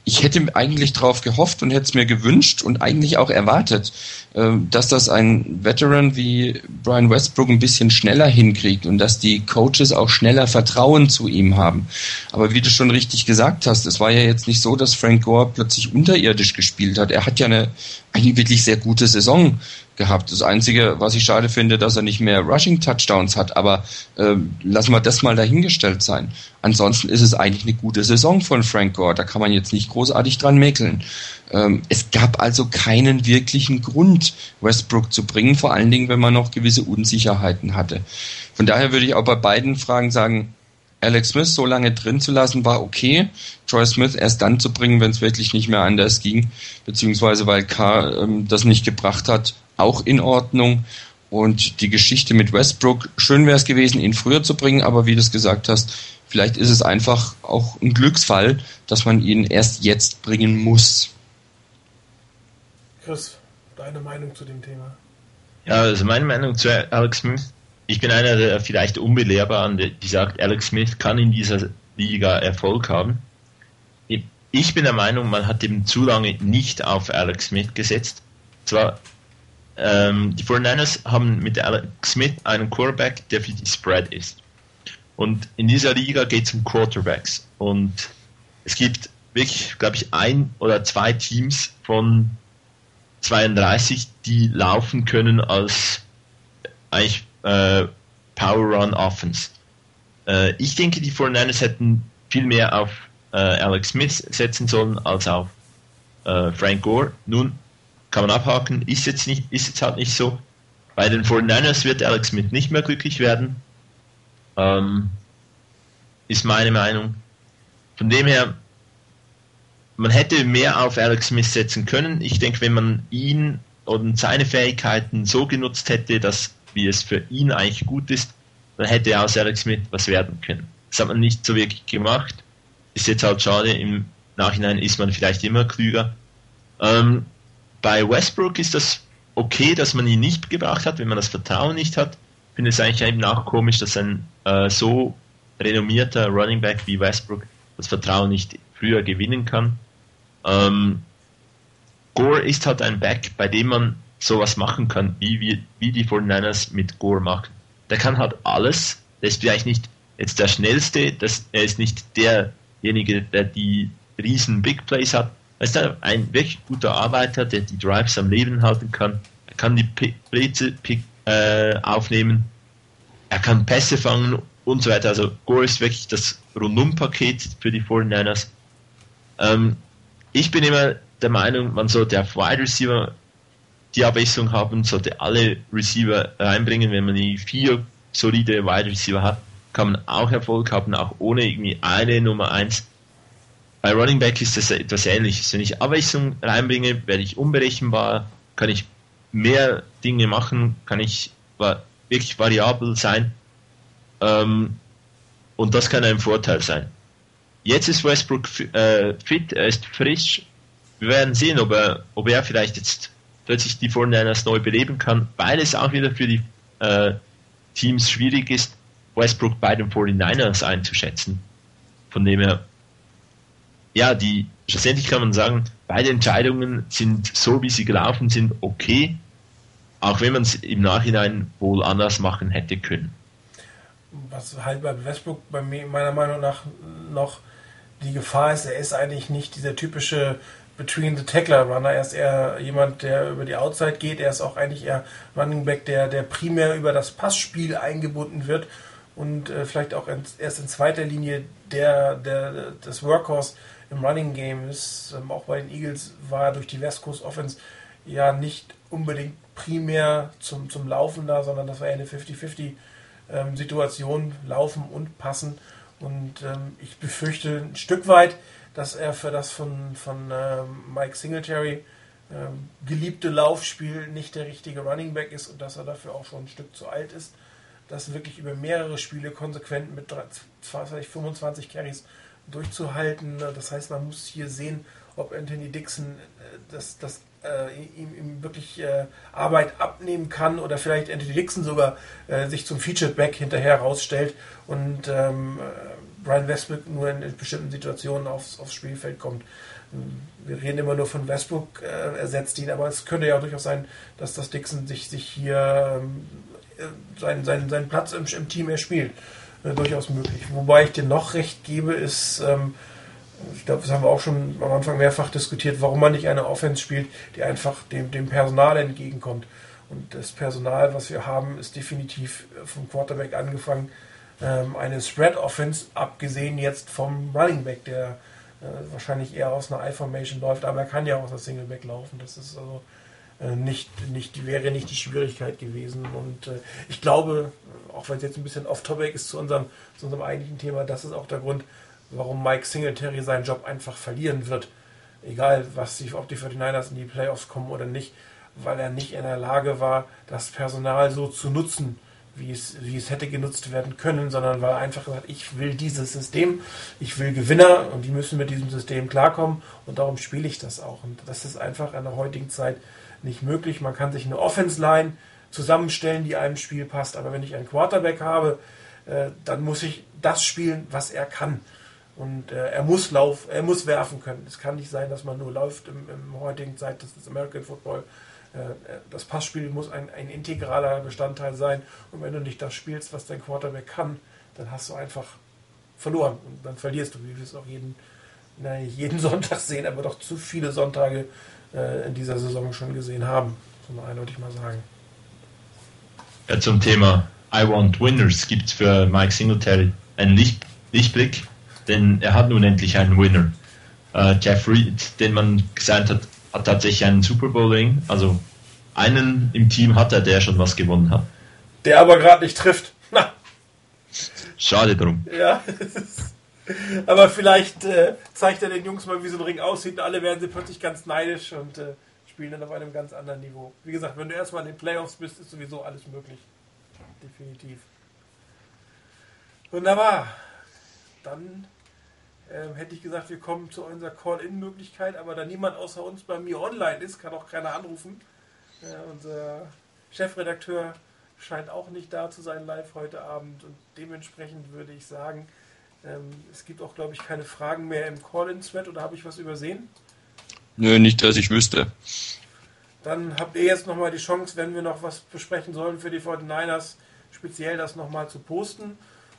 S3: Ich hätte eigentlich drauf gehofft und hätte es mir gewünscht und eigentlich auch erwartet, äh, dass das ein Veteran wie Brian Westbrook ein bisschen schneller hinkriegt und dass die Coaches auch schneller Vertrauen zu ihm haben. Aber wie du schon richtig gesagt hast, es war ja jetzt nicht so, dass Frank Gore plötzlich unterirdisch gespielt hat. Er hat ja eine eigentlich wirklich sehr gute Saison gehabt. Das Einzige, was ich schade finde, dass er nicht mehr Rushing Touchdowns hat, aber äh, lassen wir das mal dahingestellt sein. Ansonsten ist es eigentlich eine gute Saison von Frank Gore, da kann man jetzt nicht großartig dran mäkeln. Ähm, es gab also keinen wirklichen Grund, Westbrook zu bringen, vor allen Dingen, wenn man noch gewisse Unsicherheiten hatte. Von daher würde ich auch bei beiden Fragen sagen, Alex Smith so lange drin zu lassen, war okay. Troy Smith erst dann zu bringen, wenn es wirklich nicht mehr anders ging, beziehungsweise weil Carr ähm, das nicht gebracht hat, auch in Ordnung. Und die Geschichte mit Westbrook, schön wäre es gewesen, ihn früher zu bringen, aber wie du es gesagt hast, vielleicht ist es einfach auch ein Glücksfall, dass man ihn erst jetzt bringen muss.
S1: Chris, deine Meinung zu dem Thema?
S2: Ja, also meine Meinung zu Alex Smith. Ich bin einer der vielleicht Unbelehrbaren, die sagt, Alex Smith kann in dieser Liga Erfolg haben. Ich bin der Meinung, man hat eben zu lange nicht auf Alex Smith gesetzt. Zwar ähm, die 49ers haben mit Alex Smith einen Quarterback, der für die Spread ist. Und in dieser Liga geht es um Quarterbacks. Und es gibt wirklich, glaube ich, ein oder zwei Teams von 32, die laufen können als eigentlich äh, Power Run Offense. Äh, ich denke, die 49ers hätten viel mehr auf äh, Alex Smith setzen sollen als auf äh, Frank Gore. Nun, kann man abhaken, ist jetzt nicht, ist jetzt halt nicht so. Bei den 49ers wird Alex Smith nicht mehr glücklich werden. Ähm, ist meine Meinung. Von dem her, man hätte mehr auf Alex Smith setzen können. Ich denke, wenn man ihn und seine Fähigkeiten so genutzt hätte, dass wie es für ihn eigentlich gut ist, dann hätte aus Alex Smith was werden können. Das hat man nicht so wirklich gemacht. Ist jetzt halt schade. Im Nachhinein ist man vielleicht immer klüger. Ähm, bei Westbrook ist das okay, dass man ihn nicht gebracht hat, wenn man das Vertrauen nicht hat. Ich finde es eigentlich eben auch komisch, dass ein äh, so renommierter Running Back wie Westbrook das Vertrauen nicht früher gewinnen kann. Ähm, Gore ist halt ein Back, bei dem man sowas machen kann, wie, wie, wie die 49ers mit Gore machen. Der kann halt alles. Der ist vielleicht nicht jetzt der schnellste, das, er ist nicht derjenige, der die riesen Big Plays hat, er ist ein wirklich guter Arbeiter, der die Drives am Leben halten kann. Er kann die Plätze äh, aufnehmen. Er kann Pässe fangen und so weiter. Also Gore ist wirklich das Rundum-Paket für die 49ers. Ähm, ich bin immer der Meinung, man sollte auf Wide Receiver die Abwechslung haben, sollte alle Receiver reinbringen. Wenn man die vier solide Wide Receiver hat, kann man auch Erfolg haben, auch ohne irgendwie eine Nummer 1 bei Running Back ist das etwas ähnliches. Wenn ich Abwechslung reinbringe, werde ich unberechenbar, kann ich mehr Dinge machen, kann ich wirklich variabel sein. Ähm, und das kann ein Vorteil sein. Jetzt ist Westbrook äh, fit, er ist frisch. Wir werden sehen, ob er, ob er vielleicht jetzt plötzlich die 49ers neu beleben kann, weil es auch wieder für die äh, Teams schwierig ist, Westbrook bei den 49ers einzuschätzen. Von dem her ja, die, schlussendlich kann man sagen, beide Entscheidungen sind so, wie sie gelaufen sind, okay, auch wenn man es im Nachhinein wohl anders machen hätte können.
S1: was halt bei Westbrook bei mir meiner Meinung nach noch die Gefahr ist, er ist eigentlich nicht dieser typische Between the Tackler Runner. Er ist eher jemand, der über die Outside geht. Er ist auch eigentlich eher Running Back, der, der primär über das Passspiel eingebunden wird und äh, vielleicht auch in, erst in zweiter Linie der, der, das Workhorse im Running Game ist. Ähm, auch bei den Eagles war er durch die West Coast Offense ja nicht unbedingt primär zum, zum Laufen da, sondern das war eher eine 50-50 ähm, Situation, Laufen und Passen. Und ähm, ich befürchte ein Stück weit, dass er für das von, von ähm, Mike Singletary ähm, geliebte Laufspiel nicht der richtige Running Back ist und dass er dafür auch schon ein Stück zu alt ist. Das wirklich über mehrere Spiele konsequent mit 20, 25 Carries durchzuhalten. Das heißt, man muss hier sehen, ob Anthony Dixon äh, das, das ihm, ihm, wirklich äh, Arbeit abnehmen kann oder vielleicht Anthony Dixon sogar äh, sich zum Featured Back hinterher rausstellt und ähm, äh, Brian Westbrook nur in, bestimmten Situationen aufs, aufs Spielfeld kommt. Wir reden immer nur von Westbrook, äh, ersetzt ihn, aber es könnte ja auch durchaus sein, dass das Dixon sich, sich hier ähm, seinen, seinen, seinen Platz im, im Team erspielt. durchaus möglich. Wobei ich dir noch recht gebe, ist, ähm, ich glaube, das haben wir auch schon am Anfang mehrfach diskutiert, warum man nicht eine Offense spielt, die einfach dem, dem Personal entgegenkommt. Und das Personal, was wir haben, ist definitiv vom Quarterback angefangen ähm, eine Spread Offense, abgesehen jetzt vom Running Back, der äh, wahrscheinlich eher aus einer I-Formation läuft, aber er kann ja auch aus der Single Back laufen. Das ist also äh, nicht, nicht, wäre nicht die Schwierigkeit gewesen. Und äh, ich glaube, auch wenn es jetzt ein bisschen off-topic ist zu unserem, zu unserem eigentlichen Thema, das ist auch der Grund, warum Mike Singletary seinen Job einfach verlieren wird. Egal, was die, ob die 49ers in die Playoffs kommen oder nicht, weil er nicht in der Lage war, das Personal so zu nutzen, wie es, wie es hätte genutzt werden können, sondern weil er einfach gesagt ich will dieses System, ich will Gewinner und die müssen mit diesem System klarkommen und darum spiele ich das auch. Und das ist einfach in der heutigen Zeit nicht möglich. Man kann sich eine Offense-Line zusammenstellen, die einem Spiel passt, aber wenn ich einen Quarterback habe, äh, dann muss ich das spielen, was er kann. Und äh, er muss laufen, er muss werfen können. Es kann nicht sein, dass man nur läuft im, im heutigen Zeit, ist American Football. Äh, das Passspiel muss ein, ein integraler Bestandteil sein. Und wenn du nicht das spielst, was dein Quarterback kann, dann hast du einfach verloren. Und dann verlierst du, wie wir es auch jeden, na, jeden Sonntag sehen, aber doch zu viele Sonntage äh, in dieser Saison schon gesehen haben. Muss man eindeutig mal sagen.
S2: Ja, zum Thema I Want Winners gibt es für Mike Singletary einen Licht, Lichtblick denn er hat nun endlich einen Winner. Äh, Jeff Reed, den man gesagt hat, hat tatsächlich einen Super Bowl Ring. Also einen im Team hat er, der schon was gewonnen hat.
S1: Der aber gerade nicht trifft. Na.
S2: Schade drum.
S1: Ja. aber vielleicht äh, zeigt er den Jungs mal, wie so ein Ring aussieht. Und alle werden sie plötzlich ganz neidisch und äh, spielen dann auf einem ganz anderen Niveau. Wie gesagt, wenn du erstmal in den Playoffs bist, ist sowieso alles möglich. Definitiv. Wunderbar. Dann ähm, hätte ich gesagt, wir kommen zu unserer Call-In-Möglichkeit, aber da niemand außer uns bei mir online ist, kann auch keiner anrufen. Äh, unser Chefredakteur scheint auch nicht da zu sein live heute Abend und dementsprechend würde ich sagen, ähm, es gibt auch, glaube ich, keine Fragen mehr im Call-In-Thread oder habe ich was übersehen?
S3: Nö, nicht, dass ich wüsste.
S1: Dann habt ihr jetzt nochmal die Chance, wenn wir noch was besprechen sollen für die 49ers, speziell das nochmal zu posten.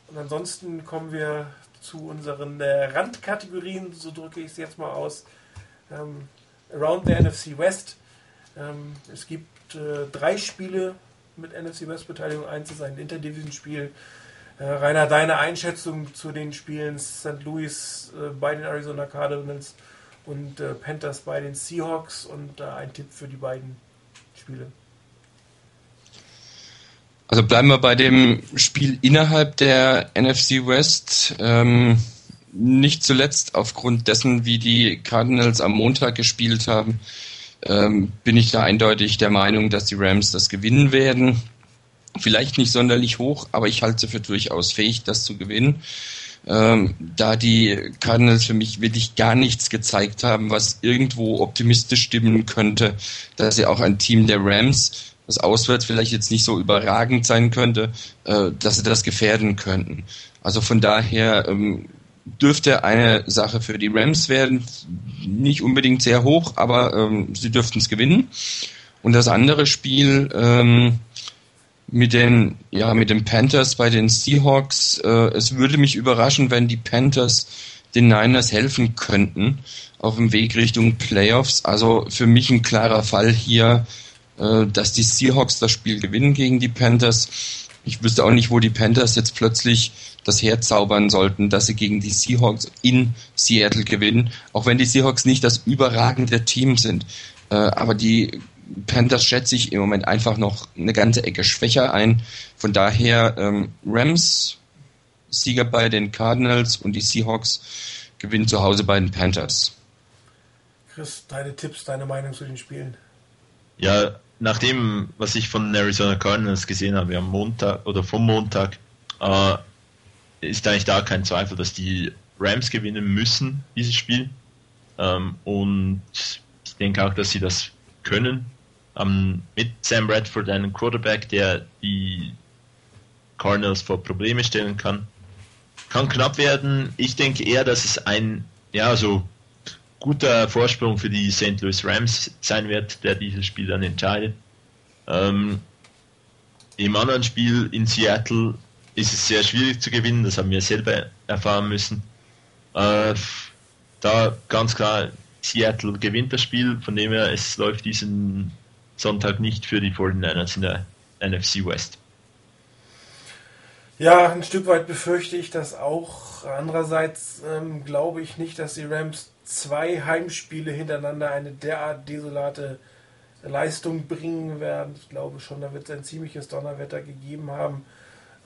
S1: Und ansonsten kommen wir zu unseren äh, Randkategorien, so drücke ich es jetzt mal aus. Ähm, Around the NFC West. Ähm, es gibt äh, drei Spiele mit NFC West Beteiligung. Eins ist ein Interdivision-Spiel. Äh, Rainer, deine Einschätzung zu den Spielen St. Louis äh, bei den Arizona Cardinals und äh, Panthers bei den Seahawks und ein Tipp für die beiden Spiele.
S3: Also bleiben wir bei dem Spiel innerhalb der NFC West. Ähm, nicht zuletzt aufgrund dessen, wie die Cardinals am Montag gespielt haben, ähm, bin ich da eindeutig der Meinung, dass die Rams das gewinnen werden. Vielleicht nicht sonderlich hoch, aber ich halte sie für durchaus fähig, das zu gewinnen. Ähm, da die Cardinals für mich wirklich gar nichts gezeigt haben, was irgendwo optimistisch stimmen könnte, dass sie auch ein Team der Rams das auswärts vielleicht jetzt nicht so überragend sein könnte, äh, dass sie das gefährden könnten. Also von daher ähm, dürfte eine Sache für die Rams werden, nicht unbedingt sehr hoch, aber ähm, sie dürften es gewinnen. Und das andere Spiel, ähm, mit den, ja, mit den Panthers bei den Seahawks. Äh, es würde mich überraschen, wenn die Panthers den Niners helfen könnten auf dem Weg Richtung Playoffs. Also für mich ein klarer Fall hier, äh, dass die Seahawks das Spiel gewinnen gegen die Panthers. Ich wüsste auch nicht, wo die Panthers jetzt plötzlich das herzaubern sollten, dass sie gegen die Seahawks in Seattle gewinnen, auch wenn die Seahawks nicht das überragende Team sind. Äh, aber die Panthers schätze ich im Moment einfach noch eine ganze Ecke schwächer ein. Von daher ähm, Rams Sieger bei den Cardinals und die Seahawks gewinnen zu Hause bei den Panthers.
S1: Chris, deine Tipps, deine Meinung zu den Spielen?
S2: Ja, nach dem, was ich von den Arizona Cardinals gesehen habe am Montag oder vom Montag, äh, ist eigentlich da kein Zweifel, dass die Rams gewinnen müssen, dieses Spiel. Ähm, und ich denke auch, dass sie das können. Ähm, mit Sam Bradford einen Quarterback, der die Cardinals vor Probleme stellen kann. Kann knapp werden. Ich denke eher, dass es ein, ja, so guter Vorsprung für die St. Louis Rams sein wird, der dieses Spiel dann entscheidet. Ähm, Im anderen Spiel in Seattle ist es sehr schwierig zu gewinnen, das haben wir selber erfahren müssen. Äh, da ganz klar, Seattle gewinnt das Spiel, von dem her, es läuft diesen Sonntag nicht für die 49ers in der NFC West.
S1: Ja, ein Stück weit befürchte ich das auch. Andererseits ähm, glaube ich nicht, dass die Rams zwei Heimspiele hintereinander eine derart desolate Leistung bringen werden. Ich glaube schon, da wird es ein ziemliches Donnerwetter gegeben haben.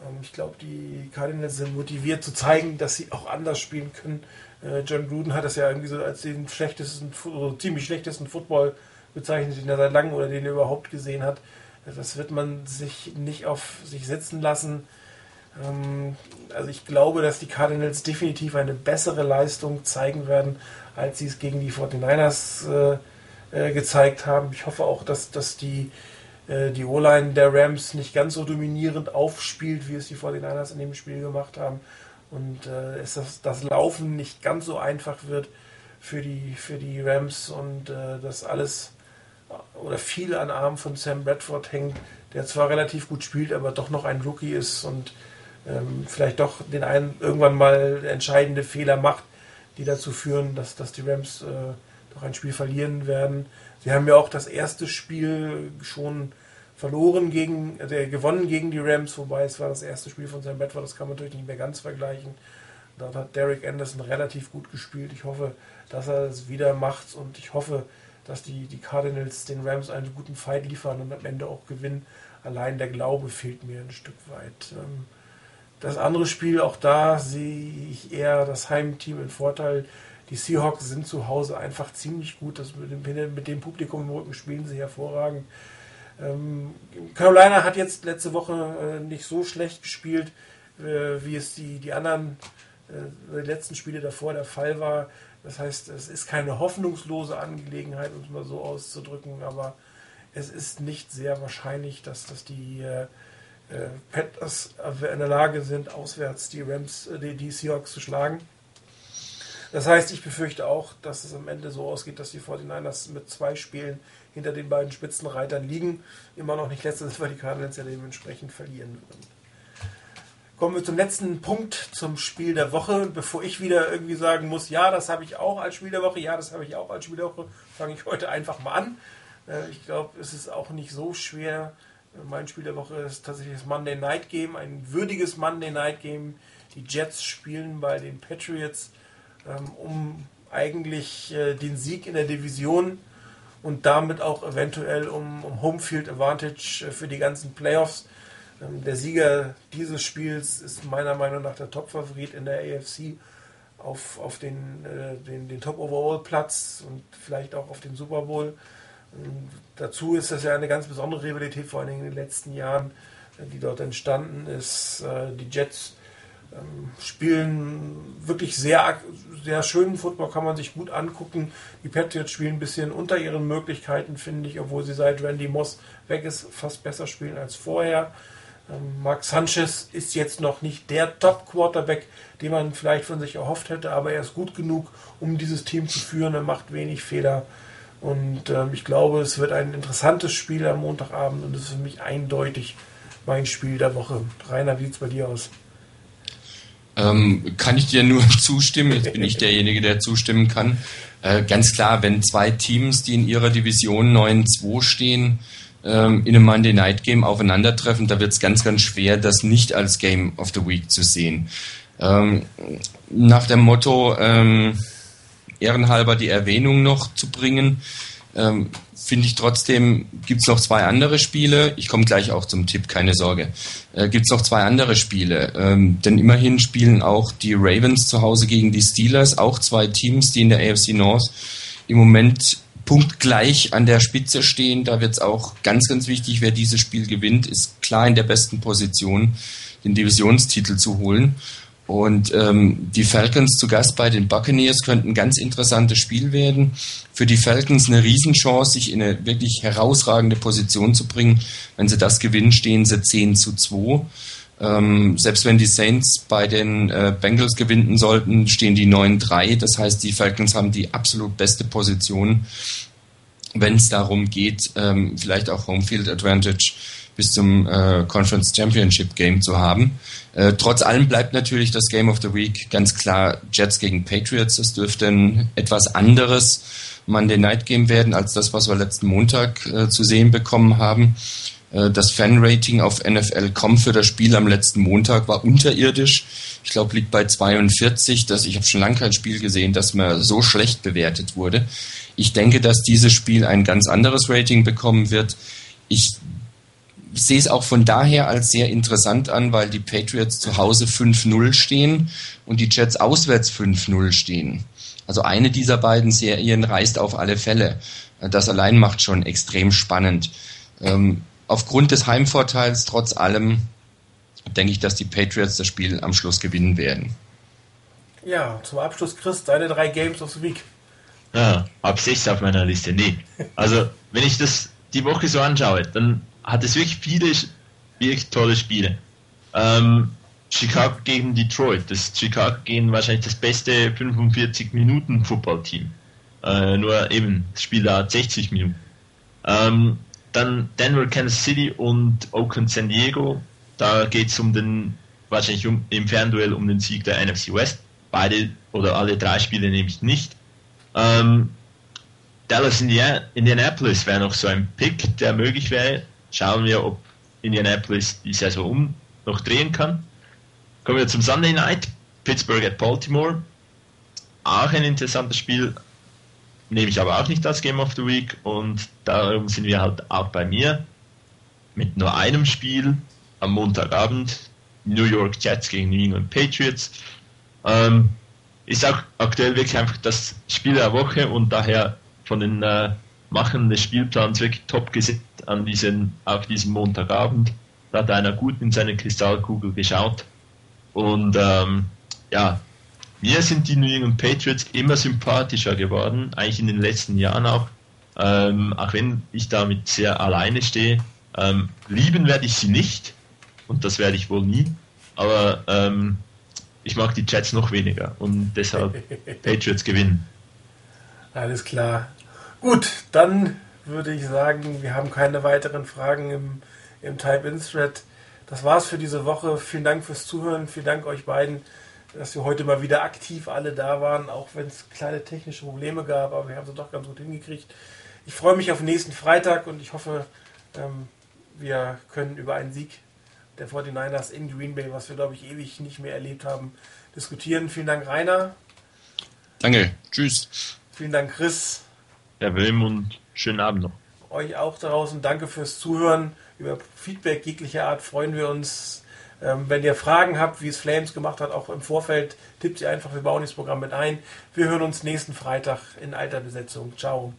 S1: Ähm, ich glaube, die Cardinals sind motiviert zu zeigen, dass sie auch anders spielen können. Äh, John Gruden hat das ja irgendwie so als den schlechtesten, oder ziemlich schlechtesten Football bezeichnet, den er seit langem oder den er überhaupt gesehen hat. Das wird man sich nicht auf sich sitzen lassen. Ähm, also ich glaube, dass die Cardinals definitiv eine bessere Leistung zeigen werden, als sie es gegen die 49ers äh, äh, gezeigt haben. Ich hoffe auch, dass, dass die, äh, die O-Line der Rams nicht ganz so dominierend aufspielt, wie es die 49ers in dem Spiel gemacht haben. Und äh, es das, das Laufen nicht ganz so einfach wird für die, für die Rams und äh, dass alles oder viel an Arm von Sam Bradford hängt, der zwar relativ gut spielt, aber doch noch ein Rookie ist und ähm, vielleicht doch den einen irgendwann mal entscheidende Fehler macht, die dazu führen, dass, dass die Rams äh, doch ein Spiel verlieren werden. Sie haben ja auch das erste Spiel schon verloren gegen, äh, gewonnen gegen die Rams, wobei es war das erste Spiel von Sam Bedford, das kann man natürlich nicht mehr ganz vergleichen. Dort hat Derek Anderson relativ gut gespielt. Ich hoffe, dass er es wieder macht und ich hoffe, dass die, die Cardinals den Rams einen guten Fight liefern und am Ende auch gewinnen. Allein der Glaube fehlt mir ein Stück weit. Ähm, das andere Spiel, auch da sehe ich eher das Heimteam in Vorteil. Die Seahawks sind zu Hause einfach ziemlich gut. Das mit, dem, mit dem Publikum im Rücken spielen sie hervorragend. Ähm, Carolina hat jetzt letzte Woche äh, nicht so schlecht gespielt, äh, wie es die, die anderen äh, letzten Spiele davor der Fall war. Das heißt, es ist keine hoffnungslose Angelegenheit, um es mal so auszudrücken, aber es ist nicht sehr wahrscheinlich, dass, dass die äh, Panthers in der Lage sind, auswärts die Rams, äh, die, die Seahawks zu schlagen. Das heißt, ich befürchte auch, dass es am Ende so ausgeht, dass die 49ers mit zwei Spielen hinter den beiden Spitzenreitern liegen. Immer noch nicht letztes, weil die Cardinals ja dementsprechend verlieren würden. Kommen wir zum letzten Punkt, zum Spiel der Woche. Bevor ich wieder irgendwie sagen muss, ja, das habe ich auch als Spiel der Woche, ja, das habe ich auch als Spiel der Woche, fange ich heute einfach mal an. Äh, ich glaube, es ist auch nicht so schwer, mein Spiel der Woche ist tatsächlich das Monday Night Game, ein würdiges Monday Night Game. Die Jets spielen bei den Patriots ähm, um eigentlich äh, den Sieg in der Division und damit auch eventuell um, um Homefield Advantage äh, für die ganzen Playoffs. Ähm, der Sieger dieses Spiels ist meiner Meinung nach der Top-Favorit in der AFC auf, auf den, äh, den, den Top-Overall-Platz und vielleicht auch auf den Super Bowl. Dazu ist das ja eine ganz besondere Rivalität, vor allem in den letzten Jahren, die dort entstanden ist. Äh, die Jets ähm, spielen wirklich sehr, sehr schönen Football, kann man sich gut angucken. Die Patriots spielen ein bisschen unter ihren Möglichkeiten, finde ich, obwohl sie seit Randy Moss weg ist, fast besser spielen als vorher. Ähm, Mark Sanchez ist jetzt noch nicht der Top-Quarterback, den man vielleicht von sich erhofft hätte, aber er ist gut genug, um dieses Team zu führen. Er macht wenig Fehler. Und ähm, ich glaube, es wird ein interessantes Spiel am Montagabend und es ist für mich eindeutig mein Spiel der Woche. Rainer, wie sieht es bei dir aus?
S3: Ähm, kann ich dir nur zustimmen. Jetzt bin ich derjenige, der zustimmen kann. Äh, ganz klar, wenn zwei Teams, die in ihrer Division 9-2 stehen, ähm, in einem Monday Night Game aufeinandertreffen, da wird es ganz, ganz schwer, das nicht als Game of the Week zu sehen. Ähm, nach dem Motto, ähm, ehrenhalber die Erwähnung noch zu bringen, ähm, finde ich trotzdem, gibt es noch zwei andere Spiele. Ich komme gleich auch zum Tipp, keine Sorge. Äh, gibt es noch zwei andere Spiele. Ähm, denn immerhin spielen auch die Ravens zu Hause gegen die Steelers, auch zwei Teams, die in der AFC North im Moment punktgleich an der Spitze stehen. Da wird es auch ganz, ganz wichtig, wer dieses Spiel gewinnt, ist klar in der besten Position, den Divisionstitel zu holen. Und ähm, die Falcons zu Gast bei den Buccaneers könnten ein ganz interessantes Spiel werden. Für die Falcons eine Riesenchance, sich in eine wirklich herausragende Position zu bringen. Wenn sie das gewinnen, stehen sie 10 zu 2. Ähm, selbst wenn die Saints bei den äh, Bengals gewinnen sollten, stehen die 9-3. Das heißt, die Falcons haben die absolut beste Position, wenn es darum geht, ähm, vielleicht auch Homefield Advantage bis zum äh, Conference Championship Game zu haben. Äh, trotz allem bleibt natürlich das Game of the Week ganz klar Jets gegen Patriots. Das dürfte ein etwas anderes Monday Night Game werden als das, was wir letzten Montag äh, zu sehen bekommen haben. Äh, das Fan-Rating auf NFL.com für das Spiel am letzten Montag war unterirdisch. Ich glaube, liegt bei 42. Das, ich habe schon lange kein Spiel gesehen, das mir so schlecht bewertet wurde. Ich denke, dass dieses Spiel ein ganz anderes Rating bekommen wird. Ich sehe es auch von daher als sehr interessant an, weil die Patriots zu Hause 5-0 stehen und die Jets auswärts 5-0 stehen. Also eine dieser beiden Serien reißt auf alle Fälle. Das allein macht schon extrem spannend. Ähm, aufgrund des Heimvorteils trotz allem denke ich, dass die Patriots das Spiel am Schluss gewinnen werden.
S1: Ja, zum Abschluss, Chris, deine drei Games of the Week.
S2: Ja, ab 6 auf meiner Liste. Nee. Also, wenn ich das die Woche so anschaue, dann hat es wirklich viele wirklich tolle Spiele. Ähm, Chicago gegen Detroit. Das Chicago gegen wahrscheinlich das beste 45 Minuten Footballteam. Äh, nur eben, das Spiel dauert 60 Minuten. Ähm, dann Denver, Kansas City und Oakland, San Diego. Da geht es um den, wahrscheinlich um, im Fernduell um den Sieg der NFC West. Beide oder alle drei Spiele nehme ich nicht. Ähm, Dallas, Indianapolis wäre noch so ein Pick, der möglich wäre schauen wir, ob Indianapolis die Saison um noch drehen kann. Kommen wir zum Sunday Night. Pittsburgh at Baltimore. Auch ein interessantes Spiel. Nehme ich aber auch nicht als Game of the Week. Und darum sind wir halt auch bei mir. Mit nur einem Spiel am Montagabend. New York Jets gegen New England Patriots. Ähm, ist auch aktuell wirklich einfach das Spiel der Woche und daher von den äh, Machen des Spielplans wirklich top gesetzt an diesen, auf diesem Montagabend. Da hat einer gut in seine Kristallkugel geschaut. Und ähm, ja, mir sind die New England Patriots immer sympathischer geworden, eigentlich in den letzten Jahren auch. Ähm, auch wenn ich damit sehr alleine stehe. Ähm, lieben werde ich sie nicht und das werde ich wohl nie. Aber ähm, ich mag die Jets noch weniger und deshalb Patriots gewinnen.
S1: Alles klar. Gut, dann würde ich sagen, wir haben keine weiteren Fragen im, im Type-In-Thread. Das war's für diese Woche. Vielen Dank fürs Zuhören. Vielen Dank euch beiden, dass wir heute mal wieder aktiv alle da waren, auch wenn es kleine technische Probleme gab, aber wir haben sie doch ganz gut hingekriegt. Ich freue mich auf nächsten Freitag und ich hoffe, ähm, wir können über einen Sieg der 49ers in Green Bay, was wir glaube ich ewig nicht mehr erlebt haben, diskutieren. Vielen Dank, Rainer.
S3: Danke. Tschüss.
S1: Vielen Dank, Chris.
S2: Herr Wilm und schönen Abend noch.
S1: Euch auch draußen danke fürs Zuhören. Über Feedback jeglicher Art freuen wir uns. Ähm, wenn ihr Fragen habt, wie es Flames gemacht hat, auch im Vorfeld, tippt sie einfach, wir bauen das Programm mit ein. Wir hören uns nächsten Freitag in alter Besetzung. Ciao.